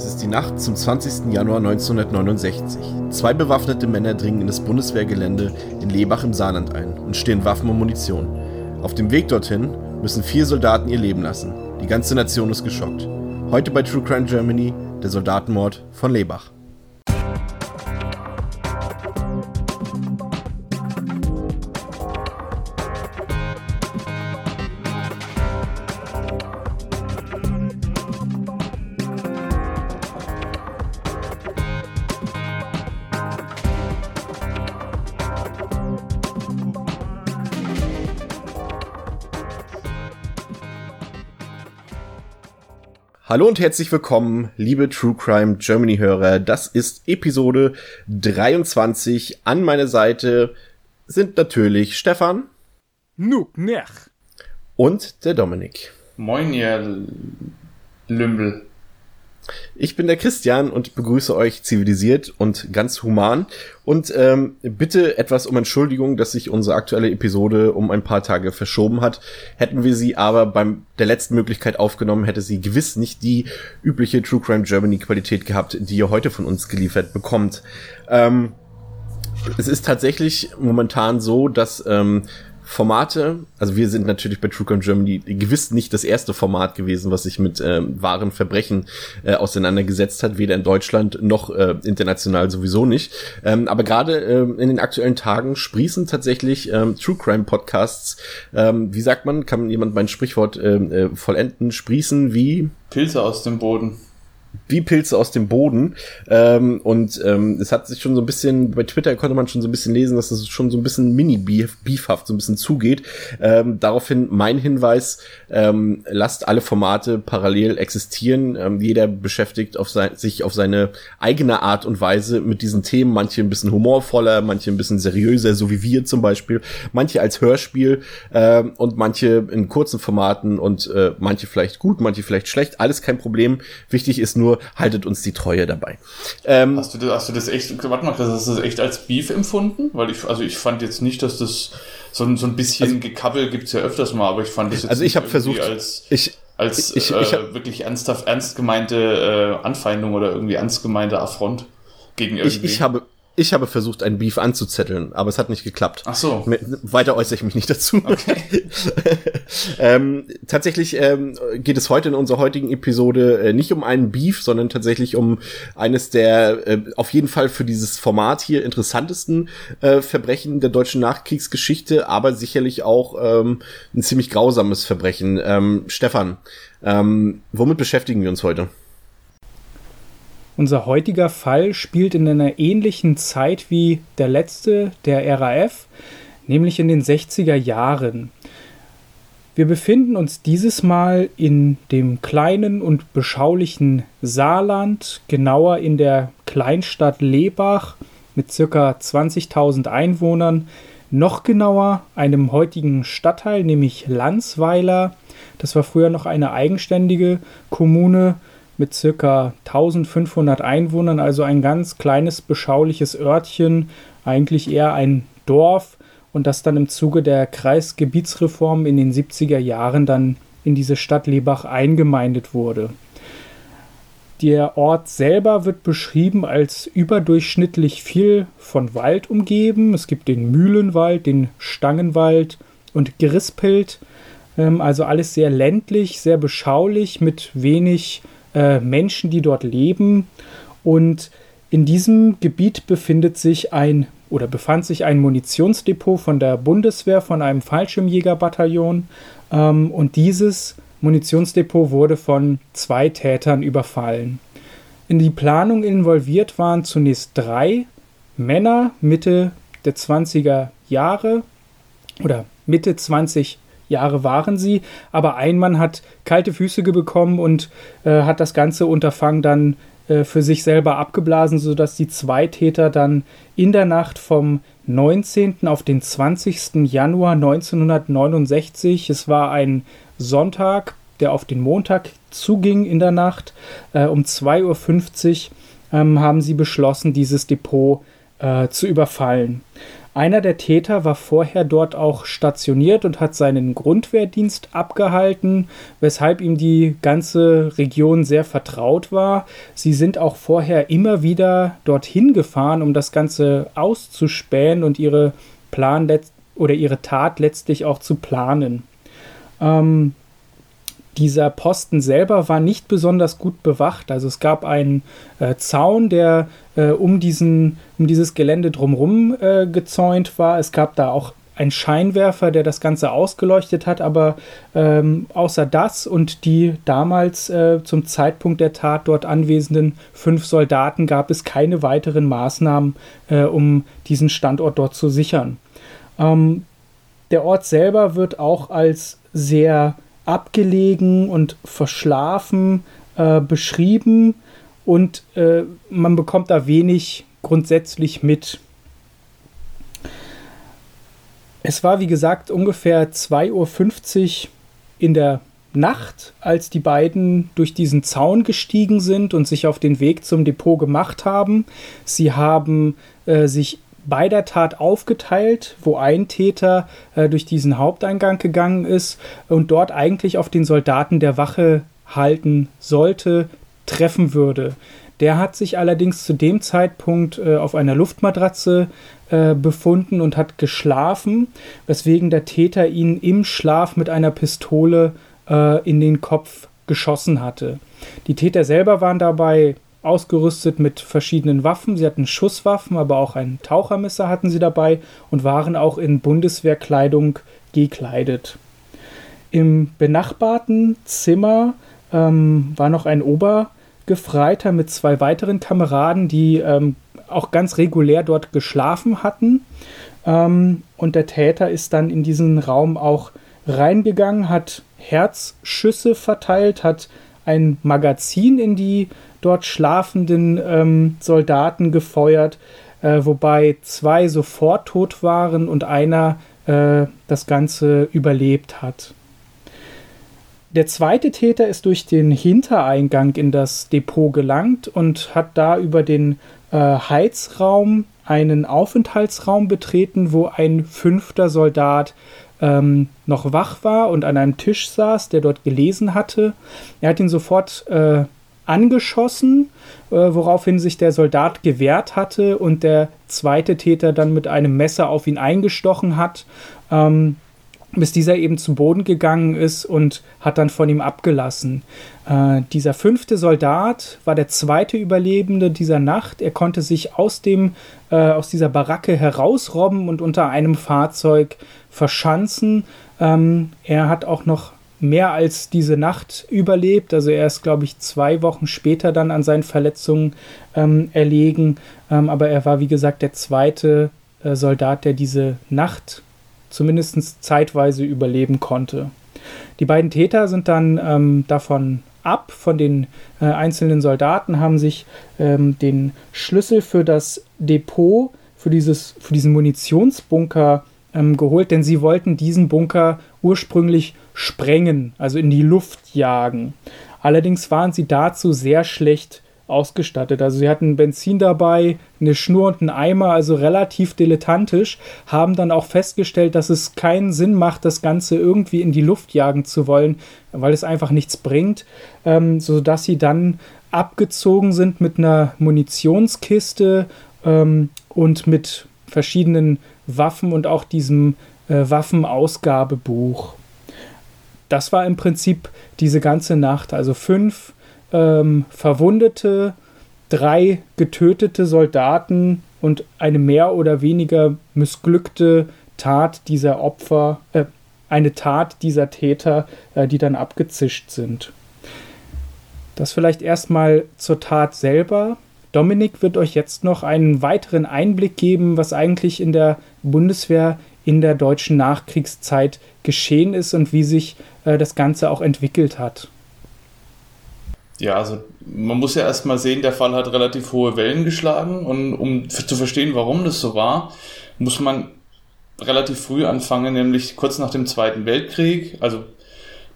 Es ist die Nacht zum 20. Januar 1969. Zwei bewaffnete Männer dringen in das Bundeswehrgelände in Lebach im Saarland ein und stehlen Waffen und Munition. Auf dem Weg dorthin müssen vier Soldaten ihr Leben lassen. Die ganze Nation ist geschockt. Heute bei True Crime Germany der Soldatenmord von Lebach. Hallo und herzlich willkommen, liebe True Crime Germany Hörer. Das ist Episode 23. An meiner Seite sind natürlich Stefan. Nuk nech. Und der Dominik. Moin, ihr Lümbel. Ich bin der Christian und begrüße euch zivilisiert und ganz human. Und ähm, bitte etwas um Entschuldigung, dass sich unsere aktuelle Episode um ein paar Tage verschoben hat. Hätten wir sie aber beim der letzten Möglichkeit aufgenommen, hätte sie gewiss nicht die übliche True Crime Germany Qualität gehabt, die ihr heute von uns geliefert bekommt. Ähm, es ist tatsächlich momentan so, dass ähm, Formate, also wir sind natürlich bei True Crime Germany gewiss nicht das erste Format gewesen, was sich mit ähm, wahren Verbrechen äh, auseinandergesetzt hat, weder in Deutschland noch äh, international sowieso nicht. Ähm, aber gerade äh, in den aktuellen Tagen sprießen tatsächlich ähm, True Crime Podcasts, ähm, wie sagt man, kann jemand mein Sprichwort äh, äh, vollenden, sprießen wie? Pilze aus dem Boden wie Pilze aus dem Boden. Ähm, und ähm, es hat sich schon so ein bisschen, bei Twitter konnte man schon so ein bisschen lesen, dass es schon so ein bisschen mini-beefhaft so ein bisschen zugeht. Ähm, daraufhin mein Hinweis, ähm, lasst alle Formate parallel existieren. Ähm, jeder beschäftigt auf sein, sich auf seine eigene Art und Weise mit diesen Themen. Manche ein bisschen humorvoller, manche ein bisschen seriöser, so wie wir zum Beispiel. Manche als Hörspiel ähm, und manche in kurzen Formaten und äh, manche vielleicht gut, manche vielleicht schlecht. Alles kein Problem. Wichtig ist nur, haltet uns die Treue dabei. Ähm, hast, du das, hast du das echt, warte mal, hast du das echt als Beef empfunden? Weil ich, also ich fand jetzt nicht, dass das so, ein so ein bisschen also, Gekabbel gibt's ja öfters mal, aber ich fand das jetzt also ich habe versucht, als, ich, als ich, ich, äh, wirklich ernsthaft, ernst gemeinte äh, Anfeindung oder irgendwie ernst gemeinte Affront gegen irgendwie. Ich, ich habe ich habe versucht, einen Beef anzuzetteln, aber es hat nicht geklappt. Ach so. Weiter äußere ich mich nicht dazu. Okay. ähm, tatsächlich ähm, geht es heute in unserer heutigen Episode äh, nicht um einen Beef, sondern tatsächlich um eines der äh, auf jeden Fall für dieses Format hier interessantesten äh, Verbrechen der deutschen Nachkriegsgeschichte, aber sicherlich auch ähm, ein ziemlich grausames Verbrechen. Ähm, Stefan, ähm, womit beschäftigen wir uns heute? Unser heutiger Fall spielt in einer ähnlichen Zeit wie der letzte, der RAF, nämlich in den 60er Jahren. Wir befinden uns dieses Mal in dem kleinen und beschaulichen Saarland, genauer in der Kleinstadt Lebach mit ca. 20.000 Einwohnern, noch genauer einem heutigen Stadtteil, nämlich Landsweiler. Das war früher noch eine eigenständige Kommune mit circa 1500 Einwohnern, also ein ganz kleines, beschauliches Örtchen, eigentlich eher ein Dorf und das dann im Zuge der Kreisgebietsreform in den 70er Jahren dann in diese Stadt Lebach eingemeindet wurde. Der Ort selber wird beschrieben als überdurchschnittlich viel von Wald umgeben. Es gibt den Mühlenwald, den Stangenwald und Gerispelt. Ähm, also alles sehr ländlich, sehr beschaulich, mit wenig äh, Menschen, die dort leben. Und in diesem Gebiet befindet sich ein oder befand sich ein Munitionsdepot von der Bundeswehr, von einem Fallschirmjägerbataillon. Ähm, und dieses Munitionsdepot wurde von zwei Tätern überfallen. In die Planung involviert waren zunächst drei Männer Mitte der 20er Jahre oder Mitte 20 Jahre waren sie, aber ein Mann hat kalte Füße bekommen und äh, hat das ganze Unterfangen dann äh, für sich selber abgeblasen, sodass die zwei Täter dann in der Nacht vom 19. auf den 20. Januar 1969, es war ein Sonntag, der auf den Montag zuging in der Nacht, äh, um 2.50 Uhr ähm, haben sie beschlossen, dieses Depot äh, zu überfallen. Einer der Täter war vorher dort auch stationiert und hat seinen Grundwehrdienst abgehalten, weshalb ihm die ganze Region sehr vertraut war. Sie sind auch vorher immer wieder dorthin gefahren, um das Ganze auszuspähen und ihre Plan oder ihre Tat letztlich auch zu planen. Ähm, dieser Posten selber war nicht besonders gut bewacht. Also es gab einen äh, Zaun, der äh, um, diesen, um dieses Gelände drumherum äh, gezäunt war. Es gab da auch einen Scheinwerfer, der das Ganze ausgeleuchtet hat, aber ähm, außer das und die damals äh, zum Zeitpunkt der Tat dort anwesenden fünf Soldaten gab es keine weiteren Maßnahmen, äh, um diesen Standort dort zu sichern. Ähm, der Ort selber wird auch als sehr abgelegen und verschlafen äh, beschrieben und äh, man bekommt da wenig grundsätzlich mit. Es war, wie gesagt, ungefähr 2.50 Uhr in der Nacht, als die beiden durch diesen Zaun gestiegen sind und sich auf den Weg zum Depot gemacht haben. Sie haben äh, sich bei der Tat aufgeteilt, wo ein Täter äh, durch diesen Haupteingang gegangen ist und dort eigentlich auf den Soldaten der Wache halten sollte, treffen würde. Der hat sich allerdings zu dem Zeitpunkt äh, auf einer Luftmatratze äh, befunden und hat geschlafen, weswegen der Täter ihn im Schlaf mit einer Pistole äh, in den Kopf geschossen hatte. Die Täter selber waren dabei ausgerüstet mit verschiedenen Waffen. Sie hatten Schusswaffen, aber auch ein Tauchermesser hatten sie dabei und waren auch in Bundeswehrkleidung gekleidet. Im benachbarten Zimmer ähm, war noch ein Obergefreiter mit zwei weiteren Kameraden, die ähm, auch ganz regulär dort geschlafen hatten. Ähm, und der Täter ist dann in diesen Raum auch reingegangen, hat Herzschüsse verteilt, hat ein Magazin in die dort schlafenden ähm, Soldaten gefeuert, äh, wobei zwei sofort tot waren und einer äh, das Ganze überlebt hat. Der zweite Täter ist durch den Hintereingang in das Depot gelangt und hat da über den äh, Heizraum einen Aufenthaltsraum betreten, wo ein fünfter Soldat ähm, noch wach war und an einem Tisch saß, der dort gelesen hatte. Er hat ihn sofort äh, angeschossen, äh, woraufhin sich der Soldat gewehrt hatte und der zweite Täter dann mit einem Messer auf ihn eingestochen hat, ähm, bis dieser eben zu Boden gegangen ist und hat dann von ihm abgelassen. Äh, dieser fünfte Soldat war der zweite Überlebende dieser Nacht. Er konnte sich aus, dem, äh, aus dieser Baracke herausrobben und unter einem Fahrzeug verschanzen. Ähm, er hat auch noch mehr als diese Nacht überlebt. Also er ist, glaube ich, zwei Wochen später dann an seinen Verletzungen ähm, erlegen. Ähm, aber er war, wie gesagt, der zweite äh, Soldat, der diese Nacht zumindest zeitweise überleben konnte. Die beiden Täter sind dann ähm, davon ab, von den äh, einzelnen Soldaten, haben sich ähm, den Schlüssel für das Depot, für, dieses, für diesen Munitionsbunker ähm, geholt, denn sie wollten diesen Bunker ursprünglich sprengen, also in die Luft jagen. Allerdings waren sie dazu sehr schlecht ausgestattet. Also sie hatten Benzin dabei, eine Schnur und einen Eimer, also relativ dilettantisch, haben dann auch festgestellt, dass es keinen Sinn macht, das Ganze irgendwie in die Luft jagen zu wollen, weil es einfach nichts bringt, ähm, sodass sie dann abgezogen sind mit einer Munitionskiste ähm, und mit verschiedenen Waffen und auch diesem äh, Waffenausgabebuch. Das war im Prinzip diese ganze Nacht. Also fünf ähm, Verwundete, drei getötete Soldaten und eine mehr oder weniger missglückte Tat dieser Opfer, äh, eine Tat dieser Täter, äh, die dann abgezischt sind. Das vielleicht erstmal zur Tat selber. Dominik wird euch jetzt noch einen weiteren Einblick geben, was eigentlich in der Bundeswehr in der deutschen Nachkriegszeit geschehen ist und wie sich äh, das Ganze auch entwickelt hat. Ja, also man muss ja erstmal sehen, der Fall hat relativ hohe Wellen geschlagen und um zu verstehen, warum das so war, muss man relativ früh anfangen, nämlich kurz nach dem Zweiten Weltkrieg. Also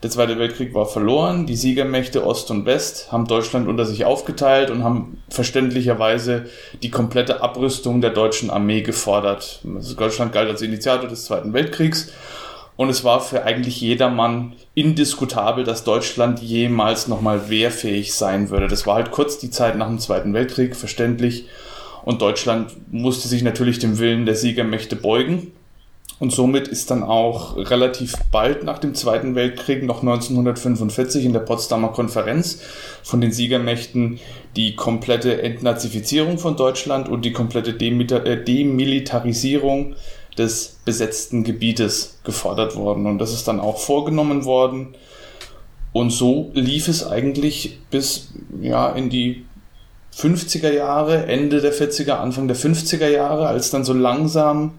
Der Zweite Weltkrieg war verloren. Die Siegermächte Ost und West haben Deutschland unter sich aufgeteilt und haben verständlicherweise die komplette Abrüstung der deutschen Armee gefordert. Also Deutschland galt als Initiator des Zweiten Weltkriegs. Und es war für eigentlich jedermann indiskutabel, dass Deutschland jemals nochmal wehrfähig sein würde. Das war halt kurz die Zeit nach dem Zweiten Weltkrieg, verständlich. Und Deutschland musste sich natürlich dem Willen der Siegermächte beugen. Und somit ist dann auch relativ bald nach dem Zweiten Weltkrieg, noch 1945 in der Potsdamer Konferenz von den Siegermächten, die komplette Entnazifizierung von Deutschland und die komplette äh, Demilitarisierung des besetzten Gebietes gefordert worden. Und das ist dann auch vorgenommen worden. Und so lief es eigentlich bis ja, in die 50er Jahre, Ende der 40er, Anfang der 50er Jahre, als dann so langsam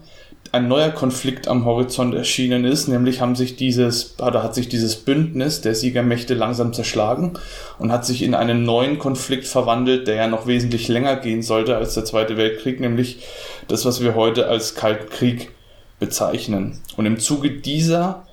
ein neuer Konflikt am Horizont erschienen ist, nämlich haben sich dieses, oder hat sich dieses Bündnis der Siegermächte langsam zerschlagen und hat sich in einen neuen Konflikt verwandelt, der ja noch wesentlich länger gehen sollte als der Zweite Weltkrieg, nämlich das, was wir heute als Kalten Krieg bezeichnen. Und im Zuge dieser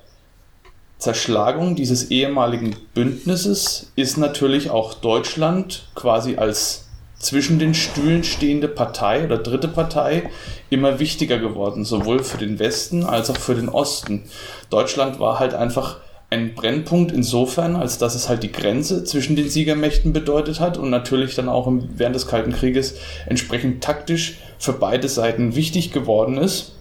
Zerschlagung dieses ehemaligen Bündnisses ist natürlich auch Deutschland quasi als zwischen den Stühlen stehende Partei oder dritte Partei immer wichtiger geworden, sowohl für den Westen als auch für den Osten. Deutschland war halt einfach ein Brennpunkt insofern, als dass es halt die Grenze zwischen den Siegermächten bedeutet hat und natürlich dann auch während des Kalten Krieges entsprechend taktisch für beide Seiten wichtig geworden ist.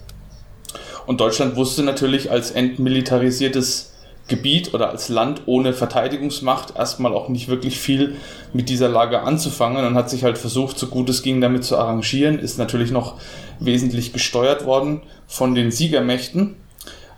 Und Deutschland wusste natürlich als entmilitarisiertes Gebiet oder als Land ohne Verteidigungsmacht erstmal auch nicht wirklich viel mit dieser Lage anzufangen und hat sich halt versucht, so gut es ging, damit zu arrangieren, ist natürlich noch wesentlich gesteuert worden von den Siegermächten.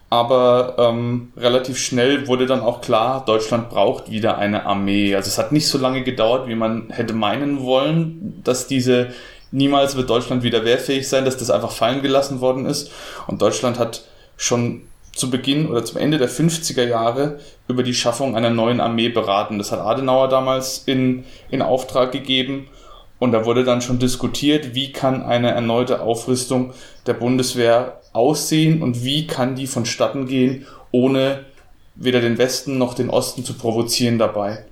Aber ähm, relativ schnell wurde dann auch klar, Deutschland braucht wieder eine Armee. Also es hat nicht so lange gedauert, wie man hätte meinen wollen, dass diese niemals wird Deutschland wieder wehrfähig sein, dass das einfach fallen gelassen worden ist. Und Deutschland hat schon zu Beginn oder zum Ende der 50er Jahre über die Schaffung einer neuen Armee beraten. Das hat Adenauer damals in, in Auftrag gegeben und da wurde dann schon diskutiert, wie kann eine erneute Aufrüstung der Bundeswehr aussehen und wie kann die vonstatten gehen, ohne weder den Westen noch den Osten zu provozieren dabei.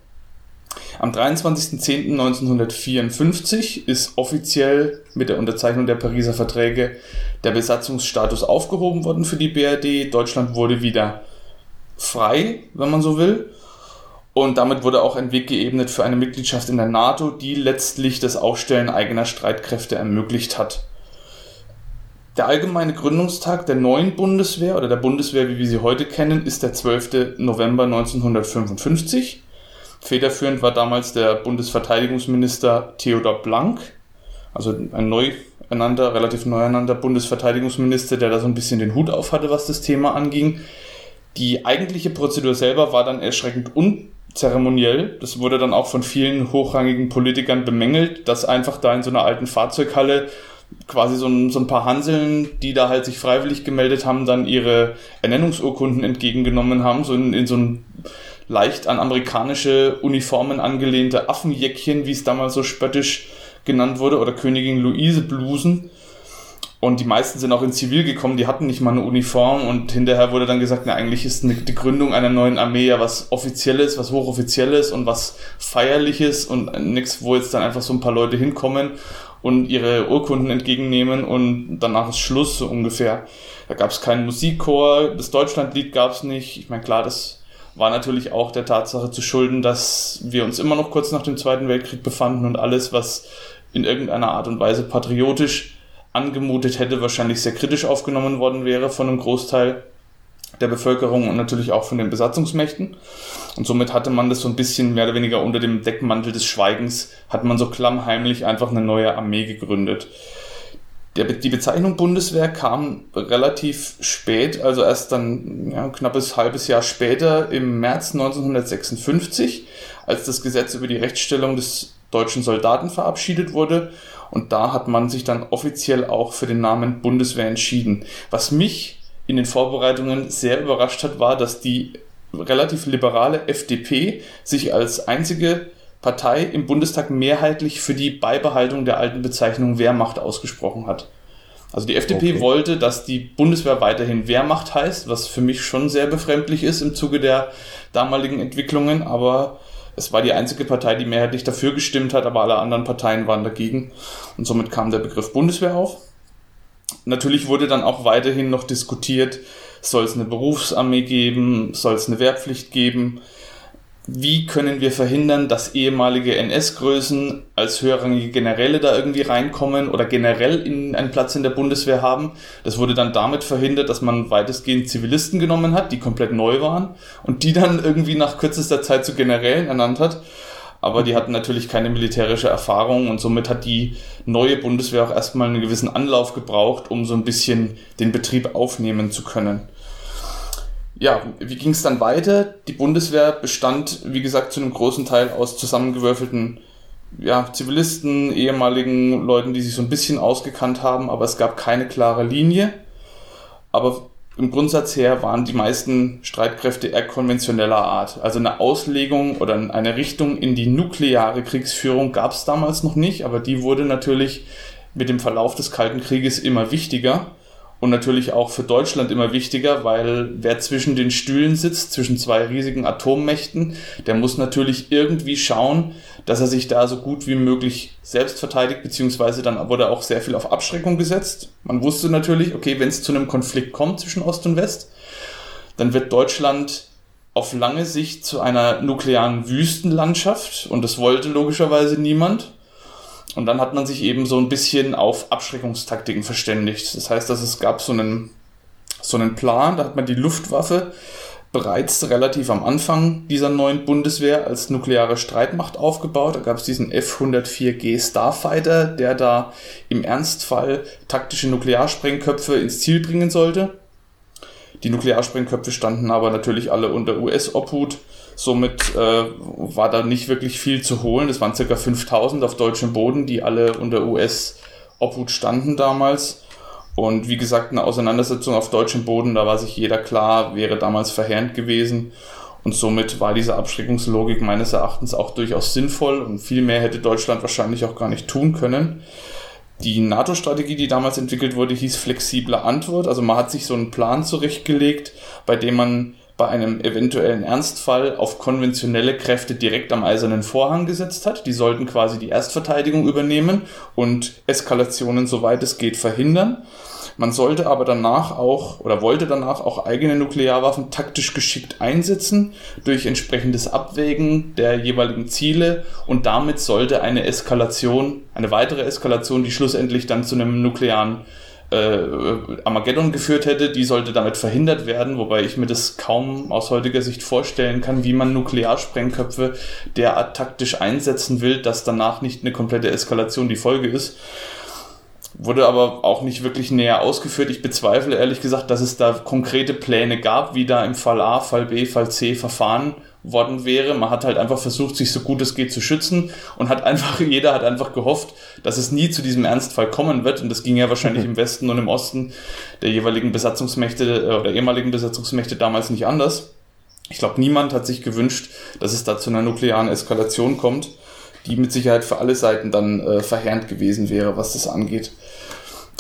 Am 23.10.1954 ist offiziell mit der Unterzeichnung der Pariser Verträge der Besatzungsstatus aufgehoben worden für die BRD. Deutschland wurde wieder frei, wenn man so will. Und damit wurde auch ein Weg geebnet für eine Mitgliedschaft in der NATO, die letztlich das Aufstellen eigener Streitkräfte ermöglicht hat. Der allgemeine Gründungstag der neuen Bundeswehr oder der Bundeswehr, wie wir sie heute kennen, ist der 12. November 1955. Federführend war damals der Bundesverteidigungsminister Theodor Blank, also ein neu ernannter, relativ neu ernannter Bundesverteidigungsminister, der da so ein bisschen den Hut auf hatte, was das Thema anging. Die eigentliche Prozedur selber war dann erschreckend unzeremoniell. Das wurde dann auch von vielen hochrangigen Politikern bemängelt, dass einfach da in so einer alten Fahrzeughalle quasi so ein, so ein paar Hanseln, die da halt sich freiwillig gemeldet haben, dann ihre Ernennungsurkunden entgegengenommen haben, so in, in so ein leicht an amerikanische Uniformen angelehnte Affenjäckchen, wie es damals so spöttisch genannt wurde, oder Königin Luise Blusen. Und die meisten sind auch in Zivil gekommen, die hatten nicht mal eine Uniform und hinterher wurde dann gesagt, na eigentlich ist eine, die Gründung einer neuen Armee ja was Offizielles, was Hochoffizielles und was Feierliches und nichts, wo jetzt dann einfach so ein paar Leute hinkommen und ihre Urkunden entgegennehmen und danach ist Schluss so ungefähr. Da gab es keinen Musikchor, das Deutschlandlied gab es nicht. Ich meine, klar, das war natürlich auch der Tatsache zu schulden, dass wir uns immer noch kurz nach dem Zweiten Weltkrieg befanden und alles, was in irgendeiner Art und Weise patriotisch angemutet hätte, wahrscheinlich sehr kritisch aufgenommen worden wäre von einem Großteil der Bevölkerung und natürlich auch von den Besatzungsmächten. Und somit hatte man das so ein bisschen mehr oder weniger unter dem Deckmantel des Schweigens, hat man so klammheimlich einfach eine neue Armee gegründet. Der, die Bezeichnung Bundeswehr kam relativ spät, also erst dann ja, knappes halbes Jahr später, im März 1956, als das Gesetz über die Rechtsstellung des deutschen Soldaten verabschiedet wurde. Und da hat man sich dann offiziell auch für den Namen Bundeswehr entschieden. Was mich in den Vorbereitungen sehr überrascht hat, war, dass die relativ liberale FDP sich als einzige Partei im Bundestag mehrheitlich für die Beibehaltung der alten Bezeichnung Wehrmacht ausgesprochen hat. Also die FDP okay. wollte, dass die Bundeswehr weiterhin Wehrmacht heißt, was für mich schon sehr befremdlich ist im Zuge der damaligen Entwicklungen, aber es war die einzige Partei, die mehrheitlich dafür gestimmt hat, aber alle anderen Parteien waren dagegen und somit kam der Begriff Bundeswehr auf. Natürlich wurde dann auch weiterhin noch diskutiert, soll es eine Berufsarmee geben, soll es eine Wehrpflicht geben, wie können wir verhindern, dass ehemalige NS-Größen als höherrangige Generäle da irgendwie reinkommen oder generell in einen Platz in der Bundeswehr haben. Das wurde dann damit verhindert, dass man weitestgehend Zivilisten genommen hat, die komplett neu waren und die dann irgendwie nach kürzester Zeit zu Generälen ernannt hat. Aber die hatten natürlich keine militärische Erfahrung und somit hat die neue Bundeswehr auch erstmal einen gewissen Anlauf gebraucht, um so ein bisschen den Betrieb aufnehmen zu können ja, wie ging es dann weiter? Die Bundeswehr bestand, wie gesagt, zu einem großen Teil aus zusammengewürfelten ja, Zivilisten, ehemaligen Leuten, die sich so ein bisschen ausgekannt haben, aber es gab keine klare Linie. Aber im Grundsatz her waren die meisten Streitkräfte eher konventioneller Art. Also eine Auslegung oder eine Richtung in die nukleare Kriegsführung gab es damals noch nicht, aber die wurde natürlich mit dem Verlauf des Kalten Krieges immer wichtiger und natürlich auch für Deutschland immer wichtiger, weil wer zwischen den Stühlen sitzt, zwischen zwei riesigen Atommächten, der muss natürlich irgendwie schauen, dass er sich da so gut wie möglich selbst verteidigt, beziehungsweise dann wurde auch sehr viel auf Abschreckung gesetzt. Man wusste natürlich, okay, wenn es zu einem Konflikt kommt zwischen Ost und West, dann wird Deutschland auf lange Sicht zu einer nuklearen Wüstenlandschaft und das wollte logischerweise niemand. Und dann hat man sich eben so ein bisschen auf Abschreckungstaktiken verständigt. Das heißt, dass es gab so einen, so einen Plan, da hat man die Luftwaffe bereits relativ am Anfang dieser neuen Bundeswehr als nukleare Streitmacht aufgebaut. Da gab es diesen F-104G Starfighter, der da im Ernstfall taktische Nuklearsprengköpfe ins Ziel bringen sollte. Die Nuklearsprengköpfe standen aber natürlich alle unter US-Obhut Somit äh, war da nicht wirklich viel zu holen. Das waren circa 5000 auf deutschem Boden, die alle unter US-Obhut standen damals. Und wie gesagt, eine Auseinandersetzung auf deutschem Boden, da war sich jeder klar, wäre damals verheerend gewesen. Und somit war diese Abschreckungslogik meines Erachtens auch durchaus sinnvoll und viel mehr hätte Deutschland wahrscheinlich auch gar nicht tun können. Die NATO-Strategie, die damals entwickelt wurde, hieß flexible Antwort. Also man hat sich so einen Plan zurechtgelegt, bei dem man bei einem eventuellen Ernstfall auf konventionelle Kräfte direkt am eisernen Vorhang gesetzt hat. Die sollten quasi die Erstverteidigung übernehmen und Eskalationen, soweit es geht, verhindern. Man sollte aber danach auch oder wollte danach auch eigene Nuklearwaffen taktisch geschickt einsetzen durch entsprechendes Abwägen der jeweiligen Ziele und damit sollte eine Eskalation, eine weitere Eskalation, die schlussendlich dann zu einem nuklearen Armageddon geführt hätte, die sollte damit verhindert werden, wobei ich mir das kaum aus heutiger Sicht vorstellen kann, wie man Nuklearsprengköpfe derart taktisch einsetzen will, dass danach nicht eine komplette Eskalation die Folge ist. Wurde aber auch nicht wirklich näher ausgeführt. Ich bezweifle ehrlich gesagt, dass es da konkrete Pläne gab, wie da im Fall A, Fall B, Fall C verfahren worden wäre. Man hat halt einfach versucht, sich so gut es geht zu schützen und hat einfach, jeder hat einfach gehofft, dass es nie zu diesem Ernstfall kommen wird. Und das ging ja wahrscheinlich im Westen und im Osten der jeweiligen Besatzungsmächte äh, oder ehemaligen Besatzungsmächte damals nicht anders. Ich glaube, niemand hat sich gewünscht, dass es da zu einer nuklearen Eskalation kommt, die mit Sicherheit für alle Seiten dann äh, verheerend gewesen wäre, was das angeht.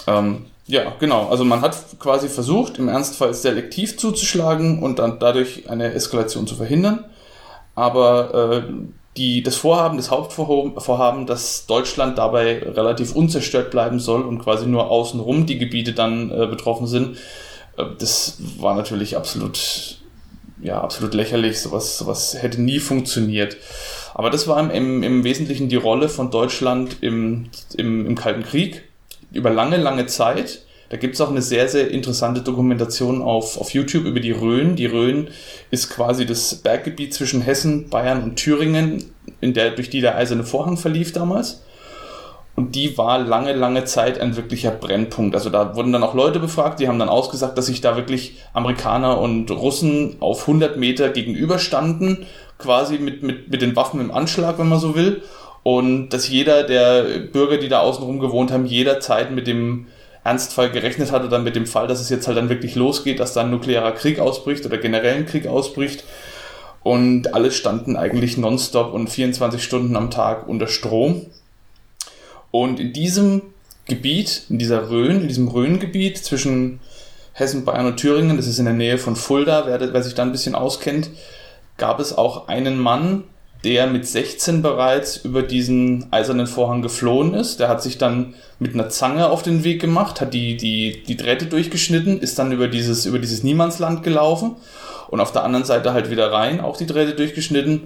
Ähm, ja, genau. Also man hat quasi versucht, im Ernstfall selektiv zuzuschlagen und dann dadurch eine Eskalation zu verhindern. Aber äh, die, das Vorhaben, das Hauptvorhaben, dass Deutschland dabei relativ unzerstört bleiben soll und quasi nur außenrum die Gebiete dann äh, betroffen sind, äh, das war natürlich absolut, ja, absolut lächerlich. Sowas, sowas hätte nie funktioniert. Aber das war im, im Wesentlichen die Rolle von Deutschland im, im, im Kalten Krieg über lange, lange Zeit da gibt es auch eine sehr, sehr interessante Dokumentation auf, auf YouTube über die Rhön. Die Rhön ist quasi das Berggebiet zwischen Hessen, Bayern und Thüringen, in der, durch die der eiserne Vorhang verlief damals. Und die war lange, lange Zeit ein wirklicher Brennpunkt. Also da wurden dann auch Leute befragt, die haben dann ausgesagt, dass sich da wirklich Amerikaner und Russen auf 100 Meter gegenüberstanden, quasi mit, mit, mit den Waffen im Anschlag, wenn man so will. Und dass jeder der Bürger, die da außenrum gewohnt haben, jederzeit mit dem Ernstfall gerechnet hatte, dann mit dem Fall, dass es jetzt halt dann wirklich losgeht, dass dann nuklearer Krieg ausbricht oder generell ein Krieg ausbricht. Und alle standen eigentlich nonstop und 24 Stunden am Tag unter Strom. Und in diesem Gebiet, in dieser Rhön, in diesem Rhöngebiet zwischen Hessen, Bayern und Thüringen, das ist in der Nähe von Fulda, wer, wer sich da ein bisschen auskennt, gab es auch einen Mann, der mit 16 bereits über diesen eisernen Vorhang geflohen ist. Der hat sich dann mit einer Zange auf den Weg gemacht, hat die, die, die Drähte durchgeschnitten, ist dann über dieses, über dieses Niemandsland gelaufen und auf der anderen Seite halt wieder rein, auch die Drähte durchgeschnitten.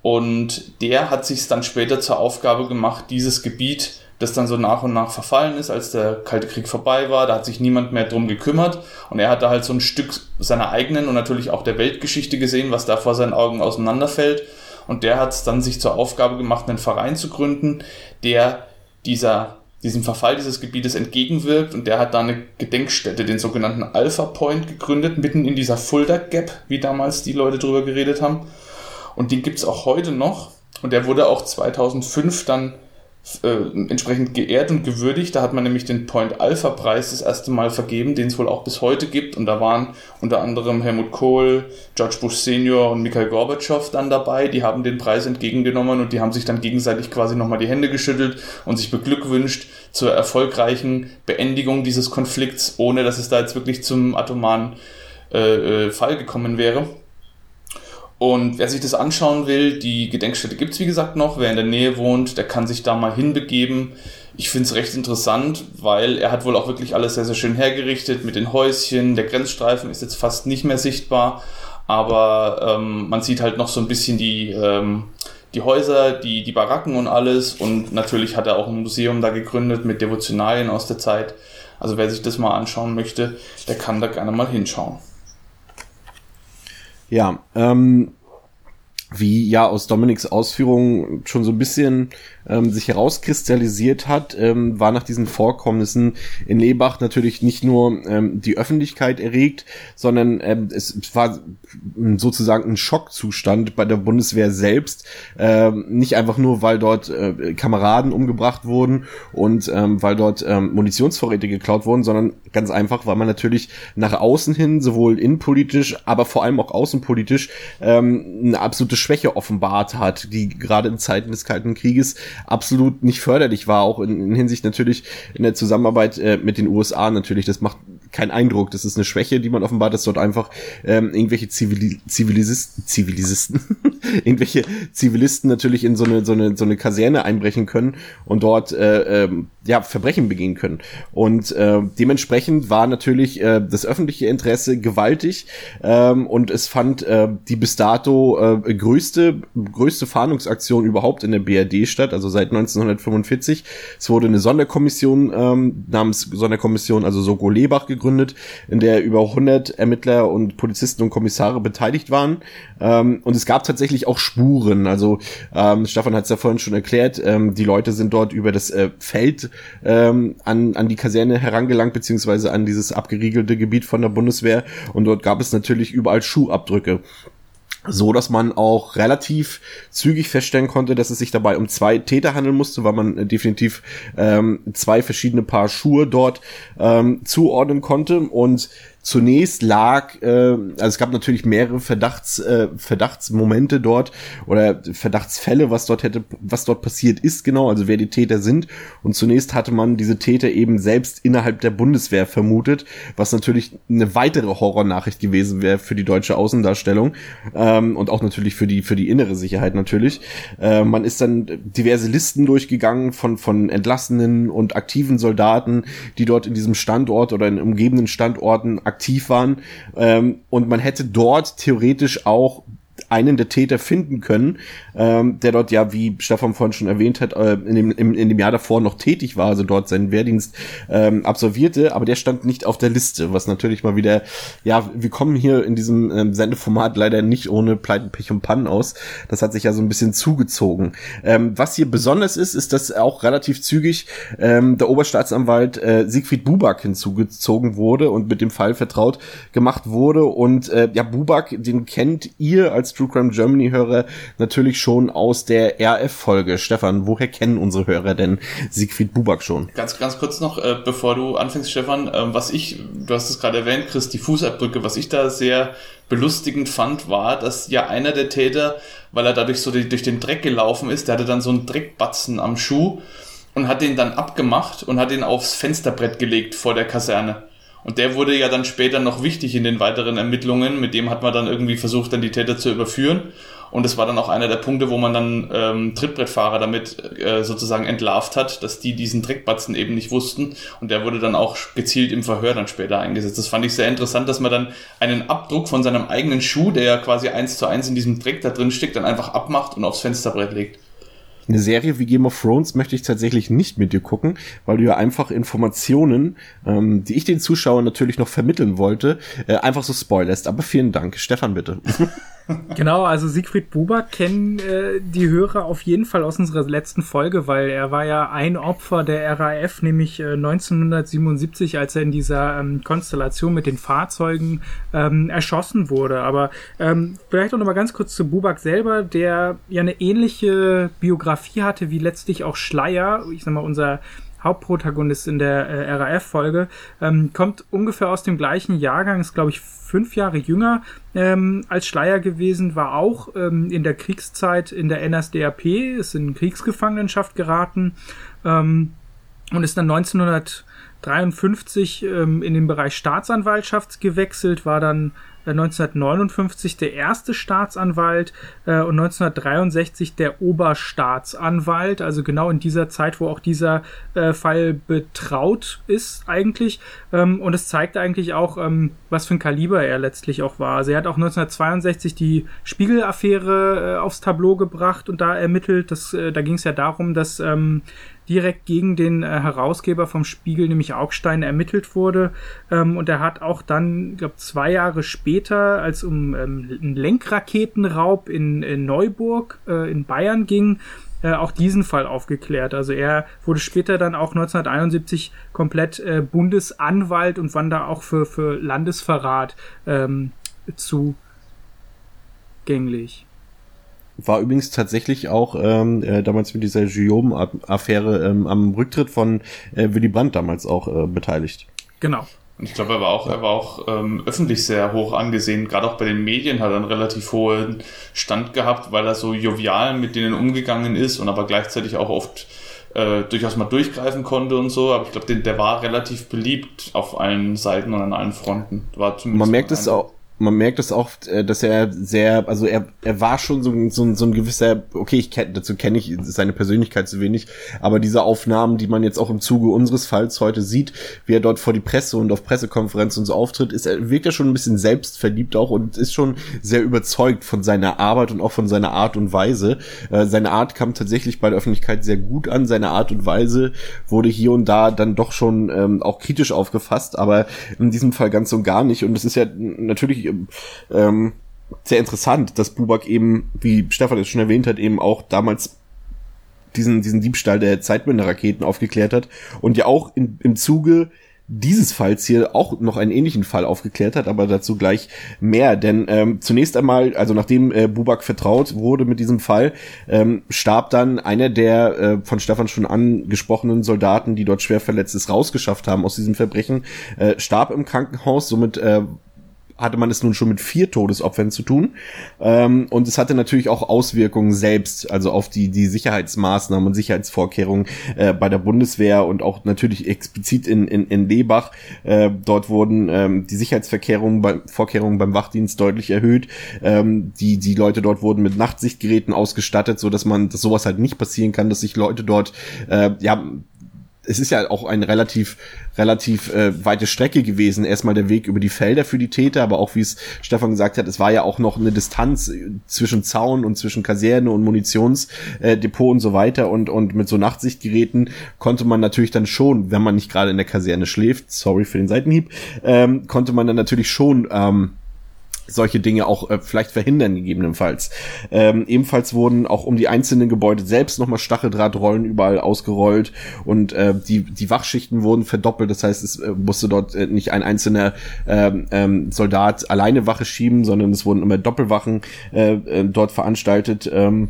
Und der hat sich dann später zur Aufgabe gemacht, dieses Gebiet, das dann so nach und nach verfallen ist, als der Kalte Krieg vorbei war, da hat sich niemand mehr drum gekümmert und er hat da halt so ein Stück seiner eigenen und natürlich auch der Weltgeschichte gesehen, was da vor seinen Augen auseinanderfällt und der hat es dann sich zur Aufgabe gemacht, einen Verein zu gründen, der dieser, diesem Verfall dieses Gebietes entgegenwirkt. Und der hat da eine Gedenkstätte, den sogenannten Alpha Point, gegründet, mitten in dieser Fulda Gap, wie damals die Leute drüber geredet haben. Und den gibt's auch heute noch. Und der wurde auch 2005 dann äh, entsprechend geehrt und gewürdigt. Da hat man nämlich den Point Alpha Preis das erste Mal vergeben, den es wohl auch bis heute gibt. Und da waren unter anderem Helmut Kohl, George Bush Senior und Mikhail Gorbatschow dann dabei. Die haben den Preis entgegengenommen und die haben sich dann gegenseitig quasi nochmal die Hände geschüttelt und sich beglückwünscht zur erfolgreichen Beendigung dieses Konflikts, ohne dass es da jetzt wirklich zum atomaren äh, äh Fall gekommen wäre. Und wer sich das anschauen will, die Gedenkstätte gibt's wie gesagt noch. Wer in der Nähe wohnt, der kann sich da mal hinbegeben. Ich finde es recht interessant, weil er hat wohl auch wirklich alles sehr, sehr schön hergerichtet mit den Häuschen. Der Grenzstreifen ist jetzt fast nicht mehr sichtbar, aber ähm, man sieht halt noch so ein bisschen die, ähm, die Häuser, die, die Baracken und alles. Und natürlich hat er auch ein Museum da gegründet mit Devotionalien aus der Zeit. Also wer sich das mal anschauen möchte, der kann da gerne mal hinschauen. Ja, ähm, wie ja aus Dominiks Ausführungen schon so ein bisschen ähm, sich herauskristallisiert hat, ähm, war nach diesen Vorkommnissen in Lebach natürlich nicht nur ähm, die Öffentlichkeit erregt, sondern ähm, es war sozusagen ein Schockzustand bei der Bundeswehr selbst. Ähm, nicht einfach nur, weil dort äh, Kameraden umgebracht wurden und ähm, weil dort ähm, Munitionsvorräte geklaut wurden, sondern ganz einfach, weil man natürlich nach außen hin, sowohl innenpolitisch, aber vor allem auch außenpolitisch, ähm, eine absolute Schwäche offenbart hat, die gerade in Zeiten des Kalten Krieges absolut nicht förderlich war, auch in, in Hinsicht natürlich in der Zusammenarbeit äh, mit den USA natürlich. Das macht keinen Eindruck. Das ist eine Schwäche, die man offenbart, dass dort einfach ähm, irgendwelche Zivili Zivilisisten, Zivilisten, irgendwelche Zivilisten natürlich in so eine, so eine, so eine Kaserne einbrechen können und dort äh, ähm, ja, Verbrechen begehen können. Und äh, dementsprechend war natürlich äh, das öffentliche Interesse gewaltig ähm, und es fand äh, die bis dato äh, größte, größte Fahndungsaktion überhaupt in der BRD statt, also seit 1945. Es wurde eine Sonderkommission ähm, namens Sonderkommission, also Soko Lebach gegründet, in der über 100 Ermittler und Polizisten und Kommissare beteiligt waren. Ähm, und es gab tatsächlich auch Spuren. Also ähm, Stefan hat es ja vorhin schon erklärt, ähm, die Leute sind dort über das äh, Feld ähm, an, an die Kaserne herangelangt, beziehungsweise an dieses abgeriegelte Gebiet von der Bundeswehr. Und dort gab es natürlich überall Schuhabdrücke so dass man auch relativ zügig feststellen konnte, dass es sich dabei um zwei Täter handeln musste, weil man äh, definitiv ähm, zwei verschiedene Paar Schuhe dort ähm, zuordnen konnte und zunächst lag, äh, also es gab natürlich mehrere Verdachts, äh, Verdachtsmomente dort oder Verdachtsfälle, was dort hätte, was dort passiert ist genau, also wer die Täter sind. Und zunächst hatte man diese Täter eben selbst innerhalb der Bundeswehr vermutet, was natürlich eine weitere Horrornachricht gewesen wäre für die deutsche Außendarstellung ähm, und auch natürlich für die für die innere Sicherheit natürlich. Äh, man ist dann diverse Listen durchgegangen von von entlassenen und aktiven Soldaten, die dort in diesem Standort oder in umgebenden Standorten aktiv waren. Ähm, und man hätte dort theoretisch auch einen der Täter finden können, ähm, der dort ja, wie Stefan vorhin schon erwähnt hat, äh, in, dem, im, in dem Jahr davor noch tätig war, also dort seinen Wehrdienst ähm, absolvierte, aber der stand nicht auf der Liste, was natürlich mal wieder, ja, wir kommen hier in diesem ähm, Sendeformat leider nicht ohne Pleiten, Pech und Pannen aus. Das hat sich ja so ein bisschen zugezogen. Ähm, was hier besonders ist, ist, dass auch relativ zügig ähm, der Oberstaatsanwalt äh, Siegfried Buback hinzugezogen wurde und mit dem Fall vertraut gemacht wurde und äh, ja, Buback, den kennt ihr als True Crime Germany Hörer natürlich schon aus der RF-Folge. Stefan, woher kennen unsere Hörer denn Siegfried Buback schon? Ganz, ganz kurz noch, äh, bevor du anfängst, Stefan, äh, was ich, du hast es gerade erwähnt, Chris, die Fußabdrücke, was ich da sehr belustigend fand, war, dass ja einer der Täter, weil er dadurch so die, durch den Dreck gelaufen ist, der hatte dann so einen Dreckbatzen am Schuh und hat den dann abgemacht und hat ihn aufs Fensterbrett gelegt vor der Kaserne. Und der wurde ja dann später noch wichtig in den weiteren Ermittlungen. Mit dem hat man dann irgendwie versucht, dann die Täter zu überführen. Und es war dann auch einer der Punkte, wo man dann ähm, Trittbrettfahrer damit äh, sozusagen entlarvt hat, dass die diesen Dreckbatzen eben nicht wussten. Und der wurde dann auch gezielt im Verhör dann später eingesetzt. Das fand ich sehr interessant, dass man dann einen Abdruck von seinem eigenen Schuh, der ja quasi eins zu eins in diesem Dreck da drin steckt, dann einfach abmacht und aufs Fensterbrett legt. Eine Serie wie Game of Thrones möchte ich tatsächlich nicht mit dir gucken, weil du ja einfach Informationen, ähm, die ich den Zuschauern natürlich noch vermitteln wollte, äh, einfach so spoilerst. Aber vielen Dank. Stefan, bitte. Genau, also Siegfried Buber kennen äh, die Hörer auf jeden Fall aus unserer letzten Folge, weil er war ja ein Opfer der RAF, nämlich äh, 1977, als er in dieser ähm, Konstellation mit den Fahrzeugen ähm, erschossen wurde. Aber ähm, vielleicht auch noch mal ganz kurz zu Buback selber, der ja eine ähnliche Biografie hatte wie letztlich auch Schleier, ich sag mal unser Hauptprotagonist in der äh, RAF-Folge, ähm, kommt ungefähr aus dem gleichen Jahrgang, ist glaube ich fünf Jahre jünger ähm, als Schleier gewesen, war auch ähm, in der Kriegszeit in der NSDAP, ist in Kriegsgefangenschaft geraten ähm, und ist dann 1953 ähm, in den Bereich Staatsanwaltschaft gewechselt, war dann 1959 der erste Staatsanwalt äh, und 1963 der Oberstaatsanwalt, also genau in dieser Zeit, wo auch dieser äh, Fall betraut ist eigentlich. Ähm, und es zeigt eigentlich auch, ähm, was für ein Kaliber er letztlich auch war. Also er hat auch 1962 die Spiegel-Affäre äh, aufs Tableau gebracht und da ermittelt. Das, äh, da ging es ja darum, dass ähm, direkt gegen den äh, Herausgeber vom Spiegel, nämlich Augstein, ermittelt wurde. Ähm, und er hat auch dann, ich glaube, zwei Jahre später, als um ähm, einen Lenkraketenraub in, in Neuburg äh, in Bayern ging, äh, auch diesen Fall aufgeklärt. Also er wurde später dann auch 1971 komplett äh, Bundesanwalt und wann da auch für, für Landesverrat ähm, zugänglich. War übrigens tatsächlich auch ähm, äh, damals mit dieser Guillaume-Affäre ähm, am Rücktritt von äh, Willy Brandt damals auch äh, beteiligt. Genau. Und ich glaube, er war auch, er war auch ähm, öffentlich sehr hoch angesehen. Gerade auch bei den Medien hat er einen relativ hohen Stand gehabt, weil er so jovial mit denen umgegangen ist und aber gleichzeitig auch oft äh, durchaus mal durchgreifen konnte und so. Aber ich glaube, der war relativ beliebt auf allen Seiten und an allen Fronten. War zumindest Man merkt es auch man merkt es auch, äh, dass er sehr, also er, er war schon so, so, so ein gewisser, okay, ich kenn, dazu kenne ich seine Persönlichkeit zu wenig, aber diese Aufnahmen, die man jetzt auch im Zuge unseres Falls heute sieht, wie er dort vor die Presse und auf Pressekonferenzen und so auftritt, ist er wirkt er schon ein bisschen selbstverliebt auch und ist schon sehr überzeugt von seiner Arbeit und auch von seiner Art und Weise. Äh, seine Art kam tatsächlich bei der Öffentlichkeit sehr gut an, seine Art und Weise wurde hier und da dann doch schon ähm, auch kritisch aufgefasst, aber in diesem Fall ganz und gar nicht und es ist ja natürlich ähm, sehr interessant, dass Bubak eben, wie Stefan es schon erwähnt hat, eben auch damals diesen, diesen Diebstahl der Zeitwende-Raketen aufgeklärt hat und ja auch in, im Zuge dieses Falls hier auch noch einen ähnlichen Fall aufgeklärt hat, aber dazu gleich mehr. Denn ähm, zunächst einmal, also nachdem äh, Bubak vertraut wurde mit diesem Fall, ähm, starb dann einer der äh, von Stefan schon angesprochenen Soldaten, die dort schwer verletzt ist, rausgeschafft haben aus diesem Verbrechen, äh, starb im Krankenhaus. Somit äh, hatte man es nun schon mit vier Todesopfern zu tun. Ähm, und es hatte natürlich auch Auswirkungen selbst, also auf die, die Sicherheitsmaßnahmen und Sicherheitsvorkehrungen äh, bei der Bundeswehr und auch natürlich explizit in, in, in Lebach. Äh, dort wurden ähm, die Sicherheitsvorkehrungen bei, Vorkehrungen beim Wachdienst deutlich erhöht. Ähm, die, die Leute dort wurden mit Nachtsichtgeräten ausgestattet, so dass man, dass sowas halt nicht passieren kann, dass sich Leute dort, äh, ja, es ist ja auch ein relativ relativ äh, weite Strecke gewesen. Erstmal der Weg über die Felder für die Täter, aber auch wie es Stefan gesagt hat, es war ja auch noch eine Distanz äh, zwischen Zaun und zwischen Kaserne und Munitionsdepot äh, und so weiter und und mit so Nachtsichtgeräten konnte man natürlich dann schon, wenn man nicht gerade in der Kaserne schläft, sorry für den Seitenhieb, ähm, konnte man dann natürlich schon ähm, solche Dinge auch äh, vielleicht verhindern gegebenenfalls. Ähm, ebenfalls wurden auch um die einzelnen Gebäude selbst nochmal Stacheldrahtrollen überall ausgerollt und äh, die, die Wachschichten wurden verdoppelt. Das heißt, es äh, musste dort äh, nicht ein einzelner ähm, ähm, Soldat alleine Wache schieben, sondern es wurden immer Doppelwachen äh, äh, dort veranstaltet. Ähm,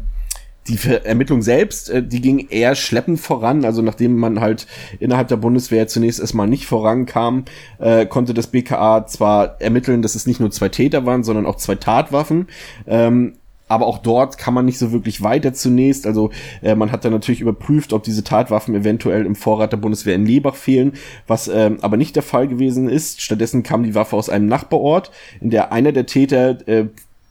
die Ermittlung selbst, äh, die ging eher schleppend voran. Also nachdem man halt innerhalb der Bundeswehr zunächst erstmal nicht vorankam, äh, konnte das BKA zwar ermitteln, dass es nicht nur zwei Täter waren, sondern auch zwei Tatwaffen. Ähm, aber auch dort kann man nicht so wirklich weiter zunächst. Also äh, man hat dann natürlich überprüft, ob diese Tatwaffen eventuell im Vorrat der Bundeswehr in Lebach fehlen, was äh, aber nicht der Fall gewesen ist. Stattdessen kam die Waffe aus einem Nachbarort, in der einer der Täter äh,